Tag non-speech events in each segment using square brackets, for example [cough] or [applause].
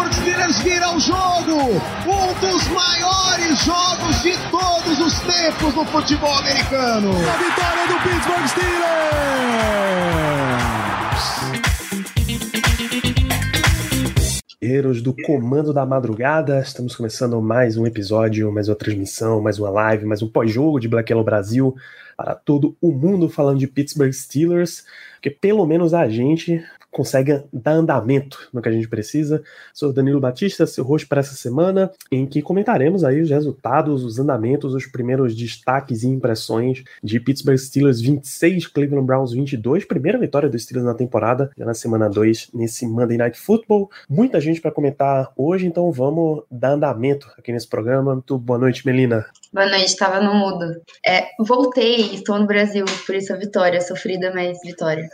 O Pittsburgh Steelers vira o jogo! Um dos maiores jogos de todos os tempos no futebol americano! A vitória do Pittsburgh Steelers! Guerreiros do Comando da Madrugada, estamos começando mais um episódio, mais uma transmissão, mais uma live, mais um pós-jogo de Black Yellow Brasil para todo o mundo falando de Pittsburgh Steelers, porque pelo menos a gente consegue dar andamento no que a gente precisa. Sou Danilo Batista, seu host para essa semana, em que comentaremos aí os resultados, os andamentos, os primeiros destaques e impressões de Pittsburgh Steelers 26, Cleveland Browns 22, primeira vitória dos Steelers na temporada, já na semana 2, nesse Monday Night Football. Muita gente para comentar hoje, então vamos dar andamento aqui nesse programa. Muito boa noite, Melina. Boa noite, estava no mudo. É, voltei, estou no Brasil, por isso a vitória, sofrida, mas vitória.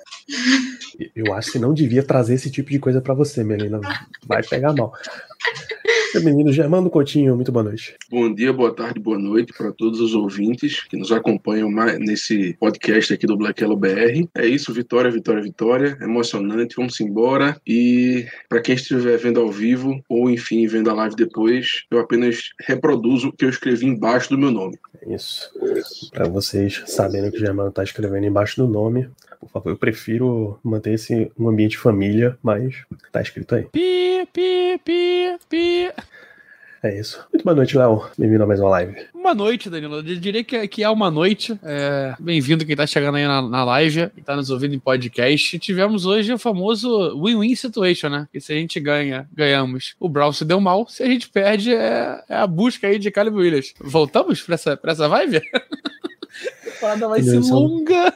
Eu acho que não devia trazer esse tipo de coisa para você, Melina. Vai pegar mal. Menino Germano Coutinho, muito boa noite. Bom dia, boa tarde, boa noite para todos os ouvintes que nos acompanham mais nesse podcast aqui do Black Yellow BR. É isso, vitória, vitória, vitória. Emocionante, vamos embora. E para quem estiver vendo ao vivo ou enfim vendo a live depois, eu apenas reproduzo o que eu escrevi embaixo do meu nome. É isso. Para vocês saberem o que o Germano tá escrevendo embaixo do nome, por favor, eu prefiro manter esse um ambiente família, mas tá escrito aí. Pi, pi, pi, pi. É isso. Muito boa noite, Léo. Bem-vindo a mais uma live. Uma noite, Danilo. Eu diria que, que é uma noite. É, Bem-vindo quem tá chegando aí na, na live e tá nos ouvindo em podcast. Tivemos hoje o famoso win-win situation, né? Que se a gente ganha, ganhamos. O Brown se deu mal. Se a gente perde, é, é a busca aí de Caleb Williams. Voltamos pra essa, pra essa vibe? [laughs] a parada vai ser Beleza. longa.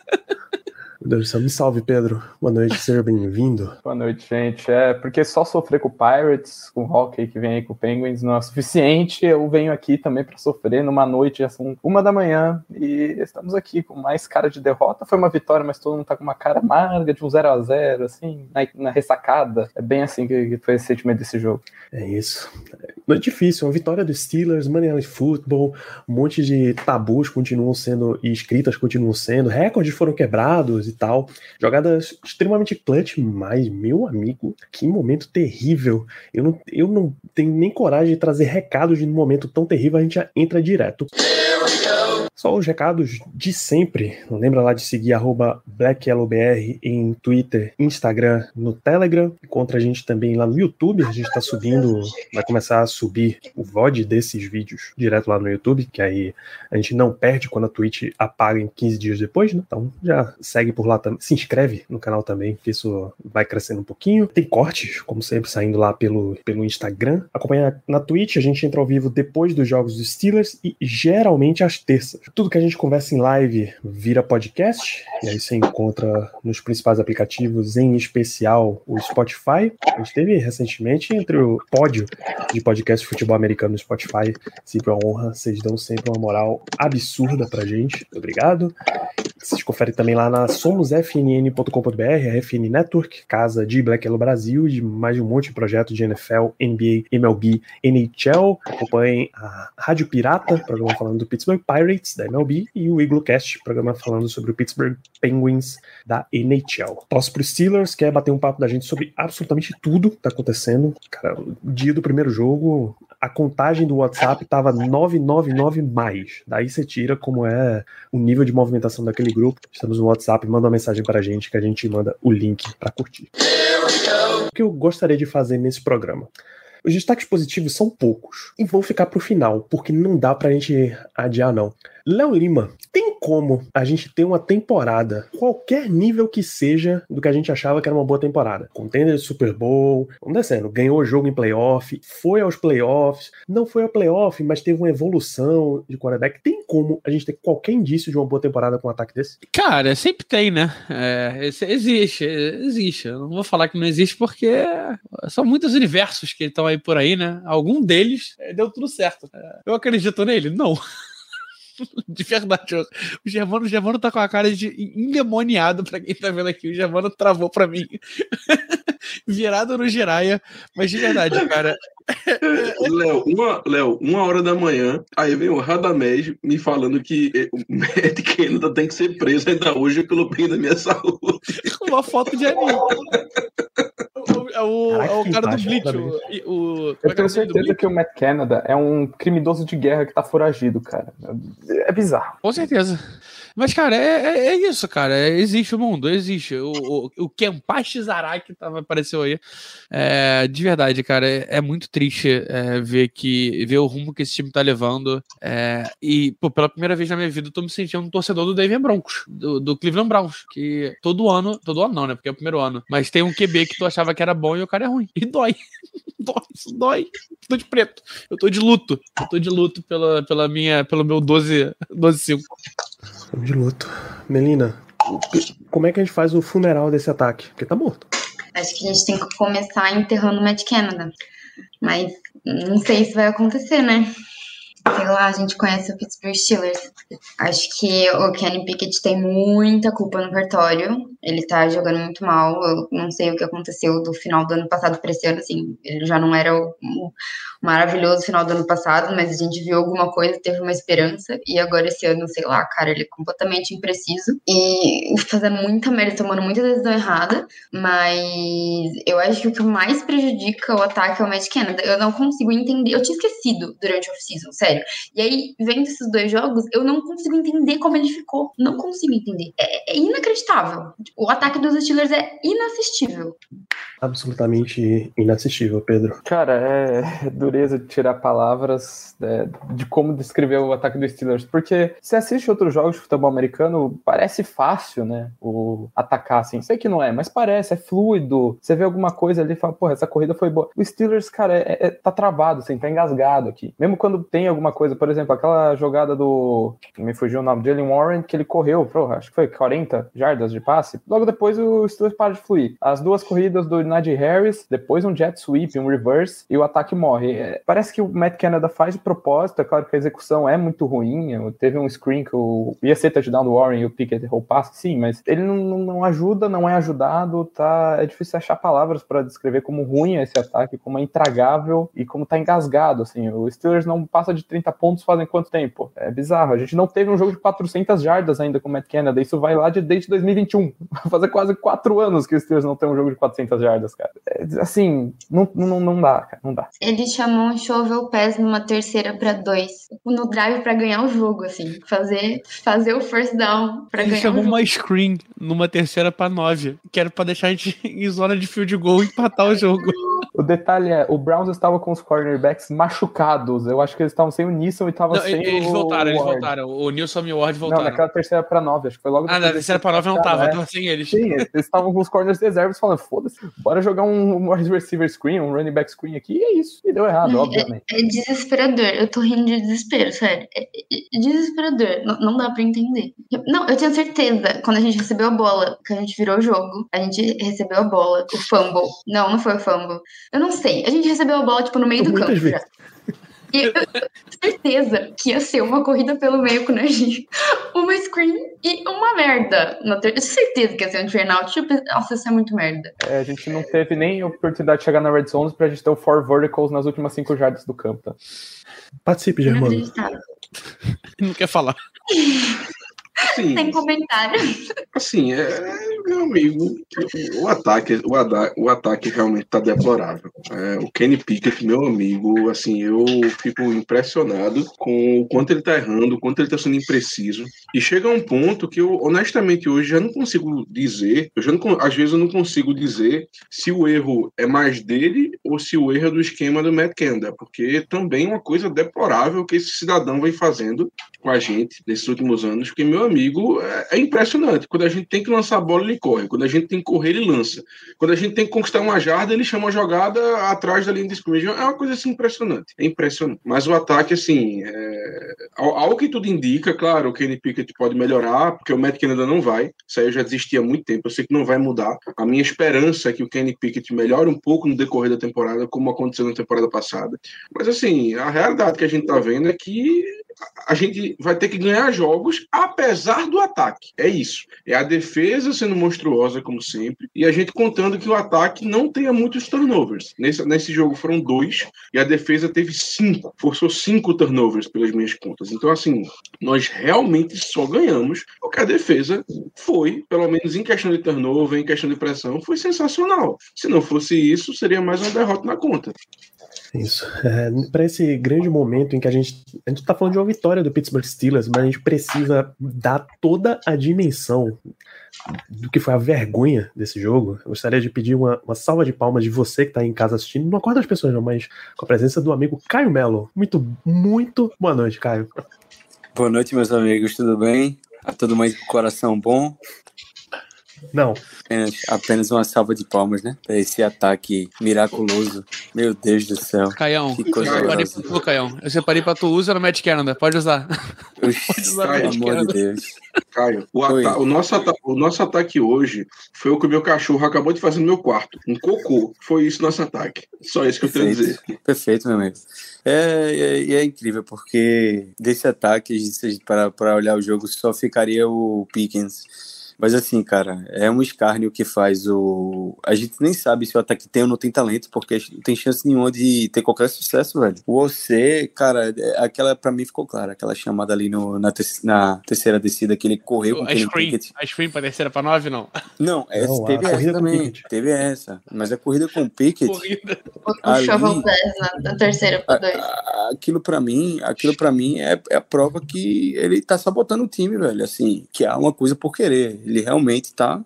Deus me salve, Pedro. Boa noite, seja bem-vindo. [laughs] Boa noite, gente. É porque só sofrer com o Pirates, com o Hockey que vem aí com o Penguins não é suficiente. Eu venho aqui também para sofrer numa noite, já são uma da manhã, e estamos aqui com mais cara de derrota. Foi uma vitória, mas todo mundo tá com uma cara amarga de um 0 a 0 assim, na, na ressacada. É bem assim que, que foi esse sentimento desse jogo. É isso. Noite difícil, uma vitória dos Steelers, Monday Night Football, um monte de tabus continuam sendo, e escritas continuam sendo, recordes foram quebrados e tal. Jogadas extremamente clutch, mas, meu amigo, que momento terrível. Eu não, eu não tenho nem coragem de trazer recados de um momento tão terrível, a gente já entra direto. Só os recados de sempre. Lembra lá de seguir arroba BlackYellowBR em Twitter, Instagram, no Telegram. Encontra a gente também lá no YouTube. A gente está subindo, vai começar a subir o VOD desses vídeos direto lá no YouTube, que aí a gente não perde quando a Twitch apaga em 15 dias depois, né? Então já segue por lá também. Se inscreve no canal também, que isso vai crescendo um pouquinho. Tem cortes, como sempre, saindo lá pelo, pelo Instagram. Acompanha na Twitch, a gente entra ao vivo depois dos jogos dos Steelers e geralmente às terças. Tudo que a gente conversa em live vira podcast, e aí você encontra nos principais aplicativos, em especial o Spotify. A gente teve recentemente entre o pódio de podcast de futebol americano no Spotify. Sempre uma honra, vocês dão sempre uma moral absurda pra gente. Obrigado. Vocês conferem também lá na somosfnn.com.br, a FN Network, casa de Black Yellow Brasil, de mais um monte de projetos de NFL, NBA, MLB, NHL. Acompanhem a Rádio Pirata, programa falando do Pittsburgh Pirates, da MLB, e o Iglocast, programa falando sobre o Pittsburgh Penguins, da NHL. Tosse pro Steelers, quer bater um papo da gente sobre absolutamente tudo que tá acontecendo. Cara, dia do primeiro jogo, a contagem do WhatsApp tava 999 mais. Daí você tira como é o nível de movimentação daquele grupo. Estamos no WhatsApp, manda uma mensagem pra gente que a gente manda o link pra curtir. O que eu gostaria de fazer nesse programa? Os destaques positivos são poucos e vão ficar pro final, porque não dá pra gente adiar não. Léo Lima, tem como a gente ter uma temporada, qualquer nível que seja do que a gente achava que era uma boa temporada. Contender de Super Bowl, vamos descendo, ganhou o jogo em playoff, foi aos playoffs, não foi ao playoff, mas teve uma evolução de quarterback. Tem como a gente ter qualquer indício de uma boa temporada com um ataque desse? Cara, sempre tem, né? É, existe, existe. Eu não vou falar que não existe porque são muitos universos que estão aí por aí, né? Algum deles é, deu tudo certo. É, eu acredito nele? Não. [laughs] De verdade, o Germano, o Germano tá com a cara de endemoniado pra quem tá vendo aqui. O Germano travou pra mim. [laughs] Virado no Giraia. Mas de verdade, cara. Léo, uma, Léo, uma hora da manhã, aí vem o Radamés me falando que o Matt Canada tem que ser preso ainda hoje pelo bem da minha [laughs] saúde. Uma foto de anime. É o, Caraca, é o cara do Bleach. O, o, eu tenho certeza que o Matt Canada é um criminoso de guerra que tá foragido, cara. É bizarro. Com certeza. Mas, cara, é, é, é isso, cara. É, existe o mundo, existe. O, o, o Kenpachi Zaraki tava, apareceu aí. É, de verdade, cara, é, é muito triste é, ver que ver o rumo que esse time tá levando. e, pô, pela primeira vez na minha vida, eu tô me sentindo um torcedor do Denver Broncos, do, do Cleveland Browns. Que todo ano, todo ano não, né? Porque é o primeiro ano. Mas tem um QB que tu achava que era bom e o cara é ruim. E dói. [laughs] dói, isso dói. Eu tô de preto. Eu tô de luto. Eu tô de luto pela, pela minha, pelo meu 12-5. 12 de luto. Melina, como é que a gente faz o funeral desse ataque? Porque tá morto. Acho que a gente tem que começar enterrando o Matt Canada. Mas não sei se vai acontecer, né? sei lá, a gente conhece o Pittsburgh Steelers. Acho que o Kenny Pickett tem muita culpa no cartório. Ele tá jogando muito mal. Eu não sei o que aconteceu do final do ano passado para esse ano, assim. Ele já não era o, o, maravilhoso final do ano passado, mas a gente viu alguma coisa, teve uma esperança. E agora esse ano, sei lá, cara, ele é completamente impreciso. E fazendo muita merda, tomando muita decisão errada. Mas eu acho que o que mais prejudica o ataque é o Matt Canada. Eu não consigo entender. Eu tinha esquecido durante o off-season, sério. E aí, vendo esses dois jogos, eu não consigo entender como ele ficou. Não consigo entender. É, é inacreditável. O ataque dos Steelers é inassistível. Absolutamente inassistível, Pedro. Cara, é dureza de tirar palavras é, de como descrever o ataque dos Steelers. Porque se assiste outros jogos de futebol americano, parece fácil, né? O atacar assim. Sei que não é, mas parece, é fluido. Você vê alguma coisa ali e fala, porra, essa corrida foi boa. O Steelers, cara, é, é, tá travado, assim, tá engasgado aqui. Mesmo quando tem alguma coisa, por exemplo, aquela jogada do. Me fugiu o nome, Jalen Warren, que ele correu, pro, acho que foi 40 jardas de passe. Logo depois o Steelers para de fluir. As duas corridas do Najee Harris, depois um jet sweep, um reverse, e o ataque morre. É, parece que o Matt Canada faz de propósito, é claro que a execução é muito ruim. Teve um screen que o, ia ser touchdown do Warren e o Pickett errou o passe, sim, mas ele não, não ajuda, não é ajudado, tá? É difícil achar palavras para descrever como ruim é esse ataque, como é intragável e como tá engasgado, assim. O Steelers não passa de 30 pontos fazem quanto tempo? É bizarro. A gente não teve um jogo de 400 jardas ainda com o Matt Canada. Isso vai lá de desde 2021. [laughs] Vai fazer quase quatro anos que os Steelers não tem um jogo de 400 jardas, cara. É, assim, não, não, não dá, cara. Não dá. Ele chamou um shovel pass numa terceira para dois. No drive para ganhar o jogo, assim. Fazer, fazer o first down para ganhar. Ele chamou uma screen numa terceira para nove. Que era pra deixar a gente [laughs] em zona de field goal e empatar o jogo. [laughs] O detalhe é, o Browns estava com os cornerbacks machucados. Eu acho que eles estavam sem o Nissan e estavam sem eles o voltaram, eles voltaram. O Nilson e o Ward voltaram. Não, naquela terceira para nove, acho que foi logo Ah, na terceira para nove não tava, é. tava sem eles. Sim, eles estavam com os corners reservas falando, foda-se, bora jogar um wide receiver screen, um running back screen aqui, e é isso. E deu errado, é, obviamente. É, desesperador, eu tô rindo de desespero, sério. É, é desesperador, não, não dá pra entender. Não, eu tinha certeza, quando a gente recebeu a bola, que a gente virou o jogo, a gente recebeu a bola, o fumble. Não, não foi o fumble. Eu não sei, a gente recebeu a bola, tipo, no meio do campo já. E eu certeza que ia ser uma corrida pelo meio com o Najee, uma screen e uma merda. Eu tenho certeza que ia ser um turnout. Tipo, nossa, isso é muito merda. É, a gente não teve nem oportunidade de chegar na red zone pra gente ter o four verticals nas últimas cinco jardas do campo. Tá? Participe, Germano. Não quer falar. [laughs] Sim. Sem comentário. Assim, é, Meu amigo, o ataque, o, ada- o ataque realmente tá deplorável. É, o Kenny Pickett, meu amigo, assim, eu fico impressionado com o quanto ele tá errando, o quanto ele tá sendo impreciso. E chega a um ponto que eu, honestamente, hoje já não consigo dizer, eu já não, às vezes eu não consigo dizer se o erro é mais dele ou se o erro é do esquema do Matt Canada, porque também é uma coisa deplorável que esse cidadão vem fazendo com a gente nesses últimos anos, porque, meu amigo, é, é impressionante. Quando a gente tem que lançar a bola, ele corre. Quando a gente tem que correr, ele lança. Quando a gente tem que conquistar uma jarda, ele chama a jogada atrás da linha de scrimmage. É uma coisa assim impressionante. É impressionante. Mas o ataque, assim, é... ao, ao que tudo indica, claro, o Kenny Pickett pode melhorar, porque o Matt Canada não vai. Isso aí eu já desisti há muito tempo. Eu sei que não vai mudar. A minha esperança é que o Kenny Pickett melhore um pouco no decorrer da temporada, como aconteceu na temporada passada. Mas, assim, a realidade que a gente tá vendo é que a gente vai ter que ganhar jogos apesar do ataque. É isso. É a defesa sendo monstruosa, como sempre, e a gente contando que o ataque não tenha muitos turnovers. Nesse, nesse jogo foram dois, e a defesa teve cinco. Forçou cinco turnovers pelas minhas contas. Então, assim, nós realmente só ganhamos porque a defesa foi, pelo menos em questão de turnover, em questão de pressão, foi sensacional. Se não fosse isso, seria mais uma derrota na conta. Isso. É, para esse grande momento em que a gente. A gente tá falando de uma vitória do Pittsburgh Steelers, mas a gente precisa dar toda a dimensão do que foi a vergonha desse jogo. Eu gostaria de pedir uma, uma salva de palmas de você que tá em casa assistindo. Não acorda as pessoas, não, mas com a presença do amigo Caio Melo. Muito, muito boa noite, Caio. Boa noite, meus amigos, tudo bem? A todo mundo com coração bom? Não, Apenas, apenas uma salva de palmas, né? Pra esse ataque miraculoso. Meu Deus do céu. Caião, Que eu coisa separei pra tu, Caião. Eu separei pra tu, usa no Matt Canada. Pode usar. Oxi, usar Pelo Matt amor Canada. de Deus. Caio, o, ata- o nosso ata- o nosso ataque hoje foi o que o meu cachorro acabou de fazer no meu quarto. Um cocô. Foi isso nosso ataque. Só isso que eu tenho a dizer. Perfeito, meu amigo. É, é, é incrível, porque desse ataque, se a gente parar para olhar o jogo, só ficaria o Pickens. Mas assim, cara, é um escárnio que faz o. A gente nem sabe se o ataque tem ou não tem talento, porque não tem chance nenhuma de ter qualquer sucesso, velho. O OC, cara, é- aquela pra mim ficou clara, aquela chamada ali no, na, te- na terceira descida que ele correu com A aquele screen. Pickett. A screen pra terceira pra nove, não. Não, essa, Não, a teve essa corrida o também. Teve essa. Mas a corrida com o Pickett. Corrida. O, o Ali- Shovel Pass na, na terceira a- por dois. a- aquilo pra mim, aquilo para mim é, é a prova que ele tá sabotando o time, velho. Assim, que há uma coisa por querer. Ele realmente tá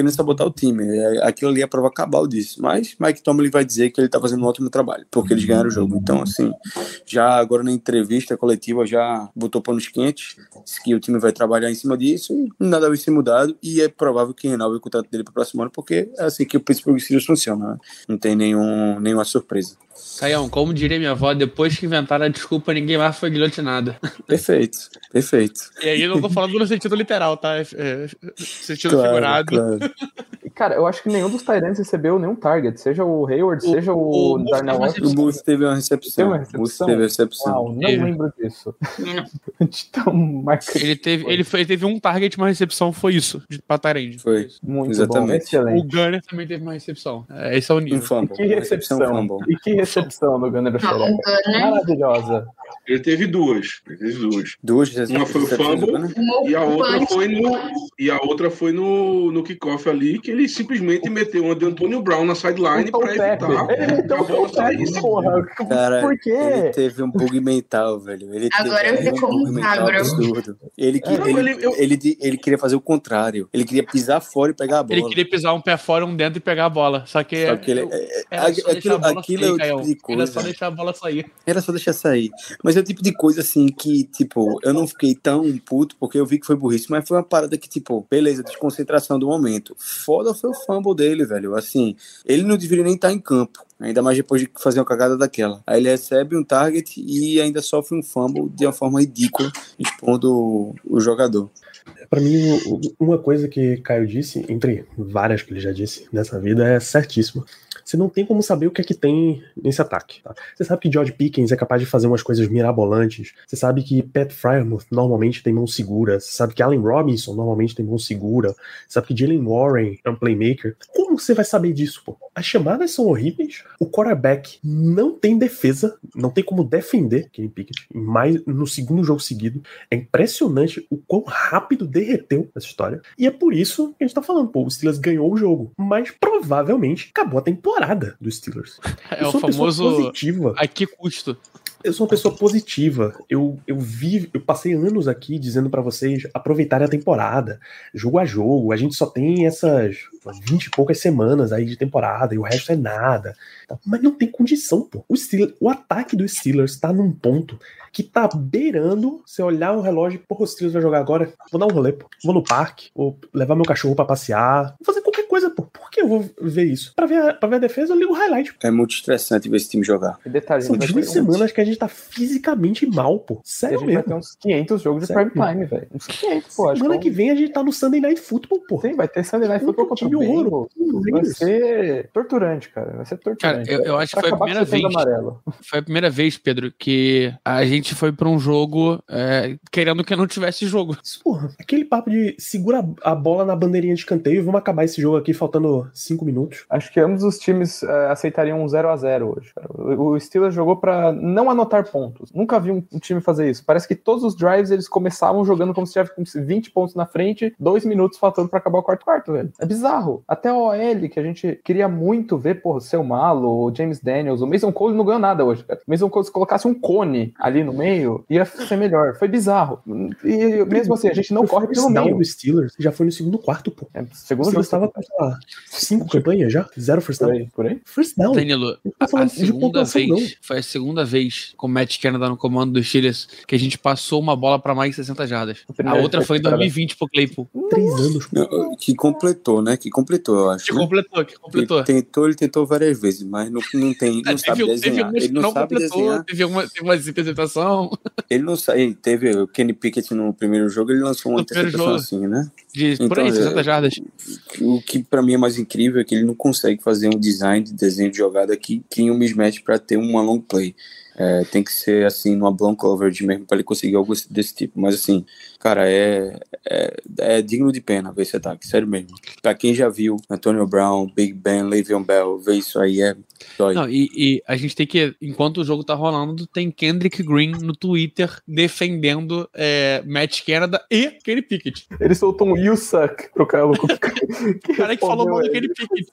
querendo sabotar o time. É- Aquilo ali é a prova cabal disso. Mas Mike Tomlin vai dizer que ele tá fazendo um ótimo trabalho, porque eles ganharam o jogo. Então, assim, já agora na entrevista coletiva já botou panos quentes, disse que o time vai trabalhar em cima disso e nada vai ser mudado. E é provável que renove o contrato dele para o próximo ano, porque é assim que o Pittsburgh Steelers funciona. Né? Não tem nenhum, nenhuma surpresa. Caião, como diria minha avó, depois que inventaram a desculpa, ninguém mais foi guilhotinado. Perfeito, perfeito. E aí eu não tô falando no sentido literal, tá? É, é, sentido Claro, figurado. claro. Cara, eu acho que nenhum dos Tyrants recebeu nenhum target, seja o Hayward, seja o, o Darnell teve uma Washington. O Booth teve uma recepção. Teve uma O recepção? teve recepção. Uau, não Teve. lembro disso. Não. [laughs] Então, Ele teve, ele, foi, ele teve um target, uma recepção, foi isso, de Patarende. Foi. muito Exatamente. bom, O excelente. Gunner também teve uma recepção. É, esse é o Um nível. fumble. Que uma recepção. fumble. E que recepção do Gunner o. Gunner, Maravilhosa. Ele teve duas. Ele teve duas. Duas Uma foi o recepções, fumble? E a outra foi no, e a outra foi no, no kickoff ali, que ele simplesmente meteu uma de Antônio Brown na sideline Então, para evitar Ele meteu o porra. Cara, Por quê? ele teve um bug mental, velho. Ele Agora teve eu sei um bug mental absurdo. Ele, que- ele, ele- eu- ele, ele queria fazer o contrário. Ele queria pisar fora e pegar a bola. Ele queria pisar um pé fora, um dentro e pegar a bola. Só que, Só que ele, é- é- era só deixar aquilo, a bola aquilo sair, é o tipo de Era só coisa. deixar a bola sair. Era só deixar sair. Mas é o tipo de coisa assim que, tipo, eu não fiquei tão puto porque eu vi que foi burrice, mas foi uma parada que, tipo, beleza, desconcentração do momento. Foda foi o fumble dele, velho. Assim, ele não deveria nem estar em campo. Ainda mais depois de fazer uma cagada daquela. Aí ele recebe um target e ainda sofre um fumble de uma forma ridícula, expondo o, jogador. Pra mim, uma coisa que Caio disse, entre várias que ele já disse nessa vida, é certíssimo. Você não tem como saber o que é que tem nesse ataque. Tá? Você sabe que George Pickens é capaz de fazer umas coisas mirabolantes. Você sabe que Pat Frymouth normalmente tem mão segura. Você sabe que Allen Robinson normalmente tem mão segura. Você sabe que Jalen Warren é um playmaker. Como você vai saber disso, pô? As chamadas são horríveis. O quarterback não tem defesa, não tem como defender Kenny Pickett mais no segundo jogo seguido. É impressionante o quão rápido derreteu essa história. E é por isso que a gente tá falando, pô, o Steelers ganhou o jogo, mas provavelmente acabou a temporada do Steelers. É o famoso positiva. a que custo? Eu sou uma pessoa positiva. Eu, eu vi, eu passei anos aqui dizendo para vocês aproveitarem a temporada, jogo a jogo. A gente só tem essas vinte e poucas semanas aí de temporada e o resto é nada. Mas não tem condição, pô. O, Steelers, o ataque do Steelers tá num ponto que tá beirando. Você olhar o relógio, porra, o Steelers vai jogar agora. Vou dar um rolê, pô. Vou no parque, ou levar meu cachorro para passear. Vou fazer qualquer coisa, pô. Por que eu vou ver isso? Pra ver a, pra ver a defesa, eu ligo o highlight. É muito estressante ver esse time jogar. E detalhe, São duas semanas que a gente tá fisicamente mal, pô. Sério gente vai mesmo. ter uns 500 jogos de Sério prime time, velho. Uns 500, pô. Acho Semana que que vem a gente tá no Sunday Night Football, pô. Sim, vai ter Sunday Night Football contra o Bengals. Vai ser torturante, cara. Vai ser Cara, torturante. eu, eu acho que foi a primeira vez. amarelo. Foi a primeira vez, Pedro, que a gente foi pra um jogo é, querendo que não tivesse jogo. Porra, aquele papo de segura a bola na bandeirinha de escanteio e vamos acabar esse jogo aqui faltando cinco minutos. Acho que ambos os times eh, aceitariam um 0 a 0 hoje. O o Steelers jogou pra não anotar pontos. Nunca vi um, um time fazer isso. Parece que todos os drives eles começavam jogando como se tivesse com 20 pontos na frente, dois minutos faltando pra acabar o quarto quarto, velho. É bizarro. Até o OL, que a gente queria muito ver, porra, o seu Malo, o James Daniels, o Mason Cole não ganhou nada hoje, cara. O Mason Cole, se colocasse um cone ali no meio, ia ser melhor. Foi bizarro. E mesmo assim, a gente não O corre pelo meio. do Steelers já foi no segundo quarto, pô. É, O segundo Steelers jogo tava com, sei lá, cinco campanhas já? Zero first por down. aí, por aí. First down. Danilo, a, a segunda vez, não. foi a segunda vez com o Matt Canada no comando dos Steelers que a gente passou uma bola pra mais de 60 jardas. A outra foi em que era- 2020 pro Claypool. Três anos, Que completou, né? Que completou, eu acho. Que né? completou, que completou. Ele tentou, ele tentou várias vezes, mas não, não tem, não Ah, sabe teve, teve desenhar. umas Ele que não, não sabe completou, desenhar. teve uma, teve uma interceptação Ele não sabe. Teve o Kenny Pickett no primeiro jogo, ele lançou uma No interceptação assim, né? De por Então, aí, é, 60 jardas. O que pra mim é mais incrível é que ele não consegue fazer um design de desenho de jogada que cria um mismatch pra ter uma long play. É, tem que ser assim, numa blown coverage mesmo, pra ele conseguir algo desse tipo. Mas assim, cara, é, é, é digno de pena ver esse ataque, sério mesmo. Pra quem já viu Antonio Brown, Big Ben, Le'Veon Bell, ver isso aí é dói. Não, e, e a gente tem que, enquanto o jogo tá rolando, tem Kendrick Green no Twitter defendendo é, Matt Canada e Kenny Pickett. Ele soltou um You Suck pro cara louco. [laughs] O cara que falou mal do Kenny Pickett.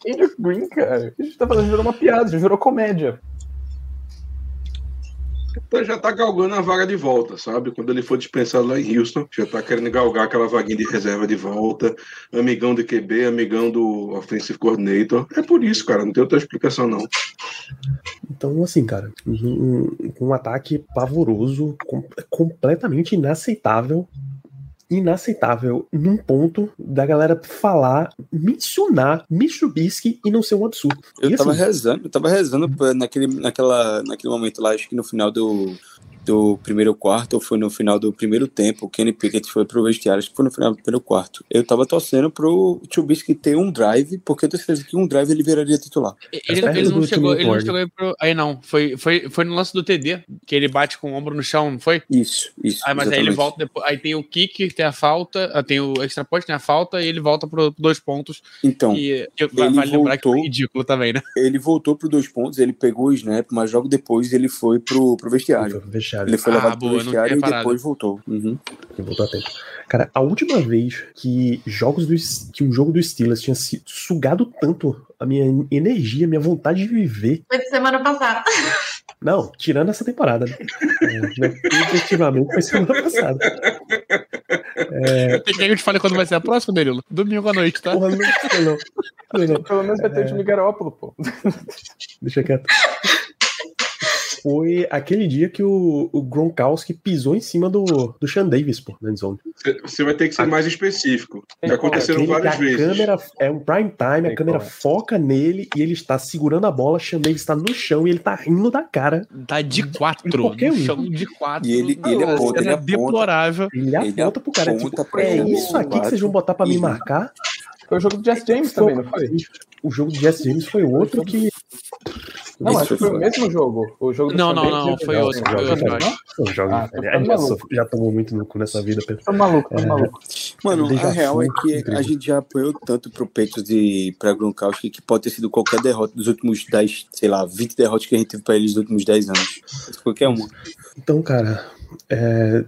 Kendrick Green, cara. A gente tá fazendo virou uma piada, já virou comédia. Então já tá galgando a vaga de volta, sabe? Quando ele for dispensado lá em Houston, já tá querendo galgar aquela vaguinha de reserva de volta, amigão do QB, amigão do Offensive Coordinator. É por isso, cara, não tem outra explicação, não. Então, assim, cara, um, um ataque pavoroso, com- completamente inaceitável. Inaceitável num ponto da galera falar, mencionar Mitsubishi e não ser um absurdo. Eu E, tava assim, rezando, eu tava rezando pra- naquele, naquela, naquele momento lá, acho que no final do, do primeiro quarto, ou foi no final do primeiro tempo, o Kenny Pickett foi pro vestiário, acho que foi no final do primeiro quarto. Eu tava torcendo pro Trubisky ter um drive, porque eu tenho certeza que um drive ele viraria titular. Ele, perto ele não chegou, ele não chegou aí pro. Aí não, foi, foi, foi no lance do TD, que ele bate com o ombro no chão, não foi? Isso, isso. Ah, mas aí ele exatamente. volta depois. Aí tem o kick, tem a falta, ah, tem o extra point, tem a falta, e ele volta pro dois pontos. Então, E, que vai, ele vale lembrar que foi voltou- ridículo também, né? ele voltou pro dois pontos, ele pegou o snap, mas logo depois ele foi pro, pro vestiário. vestiário. Ele foi Ah, levado boa, pro vestiário e depois voltou. Uhum. que voltou a tempo. Cara, a última vez que jogos do, que um jogo do Steelers tinha se- sugado tanto a minha energia, a minha vontade de viver. Foi de semana passada. [laughs] Não, tirando essa temporada, né? É, né, Efetivamente foi semana passada. Tem que eu te falei quando vai ser a próxima, Danilo? Domingo à noite, tá? Porra, não, não, não. Pelo menos vai ter o time Garópolo, pô. Deixa quieto. Foi aquele dia que o, o Gronkowski pisou em cima do, do Sean Davis, pô, na endzone. Você- vai ter que ser mais específico. Já aconteceram Aquele que várias a vezes. câmera é um prime time, a Sei câmera é. foca nele e ele está segurando a bola, Sean Davis está no chão e ele tá rindo da cara. Tá de quatro, Qualquer um. chão de quatro. E ele- Não, ele aponta, ele é aponta. deplorável. Ele Ele aponta pro cara, aponta tipo, é isso aqui que vocês vão botar pra me marcar? Foi o jogo do Jess James também, não foi? O jogo do Jess James foi outro que. Não, acho que foi o mesmo jogo. O jogo do Não, não, não, foi outro, foi outro, não, acho. Ah, A gente já, tomou muito no cu nessa vida, Pedro. Tô maluco, tô maluco. Mano, a real é que incrível. a gente já apanhou tanto pro Patriots e pra Gronkowski que pode ter sido qualquer derrota dos últimos 10, sei lá, 20 derrotas que a gente teve pra eles nos últimos 10 anos. Qualquer uma. Então, cara, é,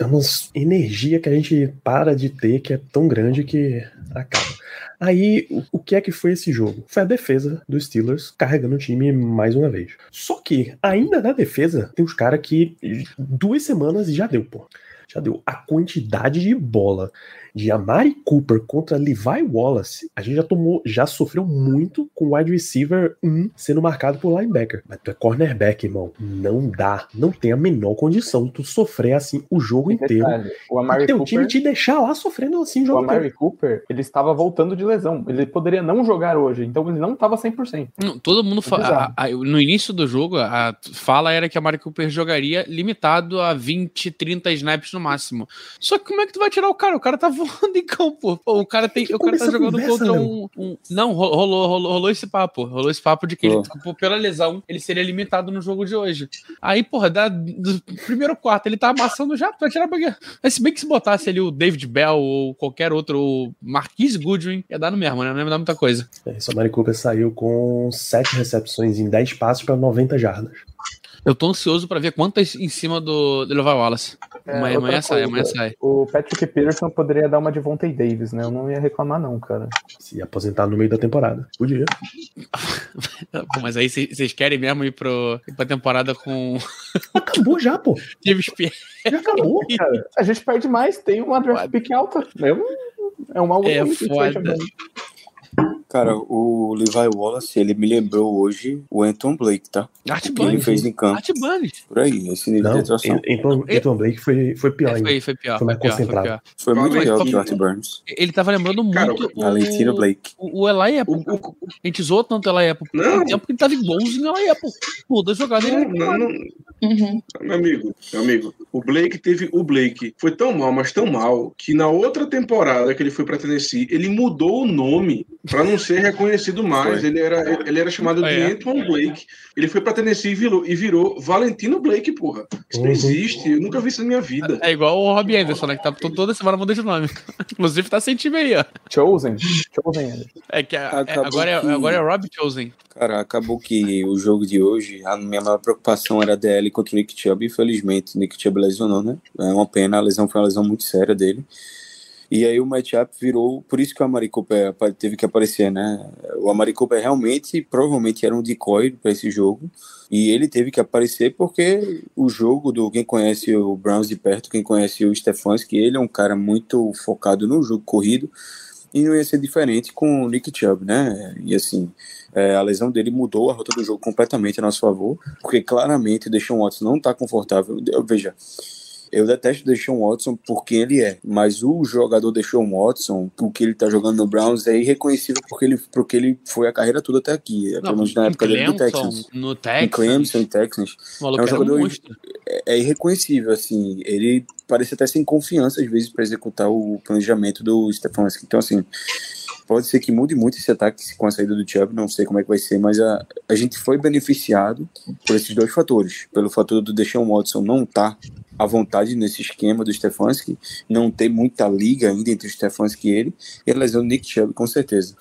é uma energia que a gente para de ter que é tão grande que acaba. Aí, o, que é que foi esse jogo? Foi a defesa dos Steelers carregando o time mais uma vez. Só que, ainda na defesa, tem os caras que duas semanas já deu, pô. Já deu. A quantidade de bola de Amari Cooper contra Levi Wallace, a gente já tomou, já sofreu muito com o wide receiver 1 sendo marcado por linebacker. Mas tu é cornerback, irmão. Não dá. Não tem a menor condição de tu sofrer assim o jogo inteiro. detalhe, o Amari teu Cooper, time te deixar lá sofrendo assim o o jogo Amari inteiro. Cooper, ele estava voltando de lesão. Ele poderia não jogar hoje, então ele não estava 100%. Não, Todo mundo fa- bizarro. a- a- no início do jogo, a fala era que a Mari Cooper jogaria limitado a 20, 30 snaps no máximo. Só que como é que tu vai tirar o cara? O cara tá voando em campo. Pô, o cara tem, Que o cara tá jogando conversa, contra um, um- Não, ro- rolou, rolou, rolou esse papo. Rolou esse papo de que ele, Rolou. tipo, pela lesão, ele seria limitado no jogo de hoje. Aí, porra, da, do primeiro quarto, ele tá amassando já, vai tirar pra? Mas se bem que se botasse ali o David Bell ou qualquer outro, o Marquise Goodwin, ia dar no mesmo, né? Não ia dar muita coisa. É, Isso, a Mari Cooper saiu com 7 recepções em 10 passos para 90 jardas. Eu tô ansioso pra ver quantas em cima do, do Levi Wallace. É, amanhã, sai, coisa, amanhã sai. O Patrick Peterson poderia dar uma de Vontae Davis, né? Eu não ia reclamar, não, cara. Se aposentar no meio da temporada. Podia. [laughs] Pô, mas aí vocês querem mesmo ir, pro, ir pra temporada com [laughs] Acabou já, pô. James Pierre? Já acabou. Cara, a gente perde mais, tem uma draft pick alta. Eu, é uma É foda. Cara, o Levi Wallace, ele me lembrou hoje o Anton Blake, tá? Art que ele Bunny. fez em campo. Art Bunny. Por aí, esse nível de Não, atuação. então Anton Blake foi, foi pior É, ainda. foi, foi pior, Foi foi mais pior, foi concentrado. pior. Foi muito melhor que o Art Burns. Ele tava lembrando muito Cara, o, Valentino Blake. o, o Eli Apple. O- o- A gente zoou tanto o Eli Apple. Por Não. tempo que ele tava igualzinho ao Eli Apple. Toda jogada ele Não, não, não. Uhum. Meu amigo, meu amigo, o Blake teve. O Blake foi tão mal, mas tão mal, que na outra temporada que ele foi pra Tennessee, ele mudou o nome pra não ser reconhecido mais. Foi. Ele era, ele era chamado de É. Antoine Blake. Ele foi pra Tennessee e virou, e virou Valentino Blake, porra. Isso não Uhum. existe, eu nunca vi isso na minha vida. É igual o Robbie Anderson, né? Que tá to- toda semana mudando de nome. [laughs] Inclusive tá sem time aí, ó. Chosen. Chosen. É que a- é- agora, é, agora é Rob Chosen. Cara, acabou que o jogo de hoje, a minha maior preocupação era a DL contra o Nick Chubb. Infelizmente, o Nick Chubb lesionou, né? É uma pena, a lesão foi uma lesão muito séria dele. E aí o matchup virou, por isso que o Amari Cooper teve que aparecer, né? O Amari Cooper realmente, provavelmente era um decoy para esse jogo. E ele teve que aparecer porque o jogo do quem conhece o Browns de perto, quem conhece o Stefanski, ele é um cara muito focado no jogo corrido. E não ia ser diferente com o Nick Chubb, né? E assim, é, a lesão dele mudou a rota do jogo completamente a nosso favor, porque claramente o Deshaun Watson não tá confortável. Veja, eu detesto o Deshaun Watson por quem ele é, mas o jogador Deshaun Watson, o que ele tá jogando no Browns, é irreconhecível porque ele, porque ele foi a carreira toda até aqui, pelo menos na em época dele no Clemson, Texans. no Em Texas. Clemson, em Texans, É um um jogador- monstro. é, é irreconhecível, assim, ele parece até sem confiança às vezes para executar o planejamento do Stefanski. Então, assim, pode ser que mude muito esse ataque com a saída do Chubb, não sei como é que vai ser, mas a, a gente foi beneficiado por esses dois fatores, pelo fator do Deshaun Watson não estar à vontade nesse esquema do Stefanski, não ter muita liga ainda entre o Stefanski e ele, e a lesão do Nick Chubb, com certeza.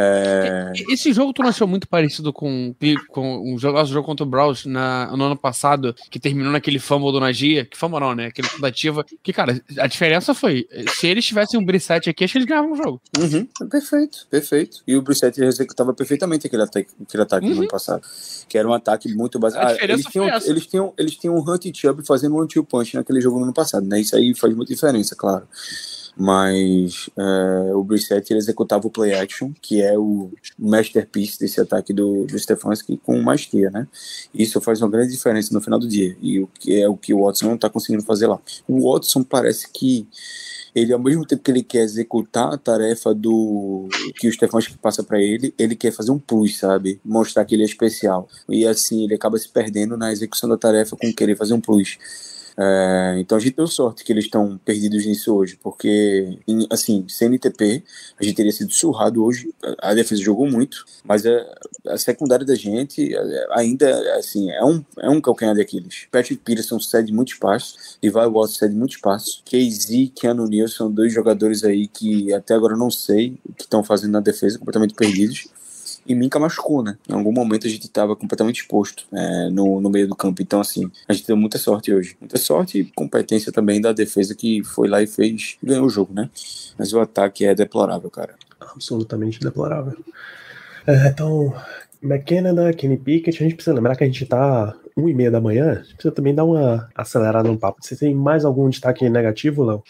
É, Esse jogo tu não achou muito parecido com, com o jogo, nosso jogo contra o Browns na, no ano passado, que terminou naquele fumble do Nagia, que fumble não, né? Aquele tentativa. Que, cara, a diferença foi, se eles tivessem um Brissette aqui, acho que eles ganhavam o jogo. Uhum, perfeito, perfeito. E o Brissett executava perfeitamente aquele ataque, aquele ataque no Uhum. ano passado, que era um ataque muito A baseado. diferença eles, tinham, eles, tinham, eles tinham um Hunt e Chubb fazendo um two punch naquele jogo no ano passado, né? Isso aí faz muita diferença, claro. Mas é, o Brissett ele executava o play action, que é o masterpiece desse ataque do, do Stefanski com maestria, né? Isso faz uma grande diferença no final do dia. E o que é o que o Watson não está conseguindo fazer lá. O Watson parece que ele ao mesmo tempo que ele quer executar a tarefa do que o Stefanski passa para ele, ele quer fazer um plus, sabe? Mostrar que ele é especial. E assim, ele acaba se perdendo na execução da tarefa com querer fazer um plus. É, então a gente deu sorte que eles estão perdidos nisso hoje, porque, em, assim, sem NTP, a gente teria sido surrado hoje. A defesa jogou muito, mas a, a secundária da gente ainda, assim, é um, é um calcanhar daqueles. Patrick Peterson cede muito espaço, Levi Watts cede muito espaço. KZ Keanu Neal são dois jogadores aí que até agora eu não sei o que estão fazendo na defesa, completamente perdidos e Minka machucou, né? Em algum momento a gente estava completamente exposto é, no, no meio do campo. Então, assim, a gente deu muita sorte hoje. Muita sorte e competência também da defesa que foi lá e fez, ganhou o jogo, né? Mas o ataque é deplorável, cara. Absolutamente deplorável. É, então, McKenna, Kenny Pickett, a gente precisa lembrar que a gente tá um e meia da manhã, a gente precisa também dar uma acelerada no papo. Você tem mais algum destaque negativo, Léo?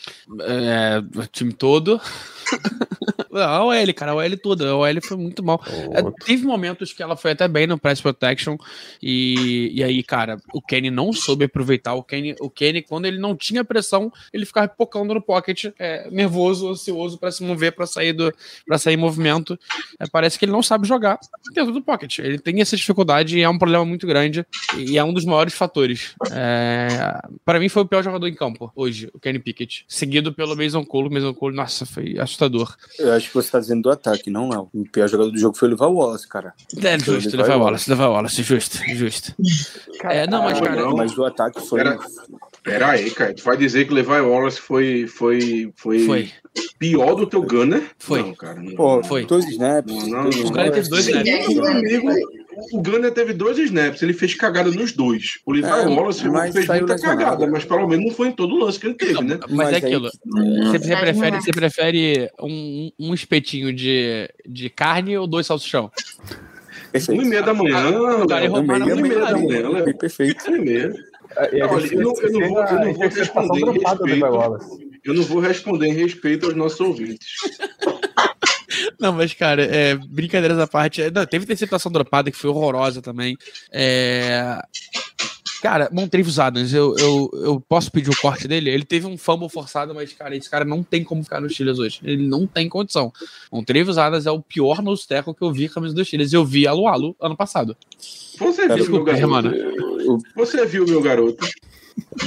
É, o time todo. [laughs] A OL, cara, a OL toda. A OL foi muito mal. É, teve momentos que ela foi até bem no Press Protection. E, e aí, cara, o Kenny não soube aproveitar. O Kenny, o Kenny, quando ele não tinha pressão, ele ficava pipocando no pocket, é, nervoso, ansioso para se mover, para sair do para sair em movimento. É, parece que ele não sabe jogar dentro do pocket. Ele tem essa dificuldade e é um problema muito grande. E é um dos maiores fatores. É, para mim, foi o pior jogador em campo hoje, o Kenny Pickett. Seguido pelo Mason Cole. Mason Cole, nossa, foi assustador. Eu acho que você tá dizendo do ataque, não, não. O pior jogador do jogo foi o Levi Wallace, cara. É, justo, Levi Wallace, Levi Wallace, justo, justo. É, não, mas, cara, não, mas o ataque foi. Pera, pera aí, cara. Tu vai dizer que o Levi Wallace foi, foi, foi, foi. pior do teu Gunner? Foi. Não, cara. Não, Pô, Foi. dois snaps. Não, não, dois não. O cara teve dois snaps. Amigo, o Gunner teve dois snaps, ele fez cagada nos dois. O Levi É, Wallace mas fez muita lesionado. cagada, mas pelo menos não foi em todo lance que ele teve, né? Mas, Mas é aquilo. Você, você prefere, você prefere um, um espetinho de, de carne ou dois salsichão? Perfeito. Um e meia da manhã, O cara Um e meia da manhã, Léo. Foi perfeito. Um e meia. Olha, gente eu não- eu não vou- eu não responder em respeito. Eu não vou responder em respeito aos nossos ouvintes. Não, mas, cara, é, brincadeiras à parte. é, Não, teve interceptação dropada que foi horrorosa também. É. Cara, Montrevious Adams, eu, eu, eu posso pedir o corte dele? Ele teve um fumble forçado, mas, cara, esse cara não tem como ficar nos Steelers hoje. Ele não tem condição. Montrevious Adams é o pior nose tackle que eu vi com a camisa dos Steelers. Eu vi Alu Alu ano passado. Você viu, meu Desculpa, garoto. mano. O Você viu, meu garoto.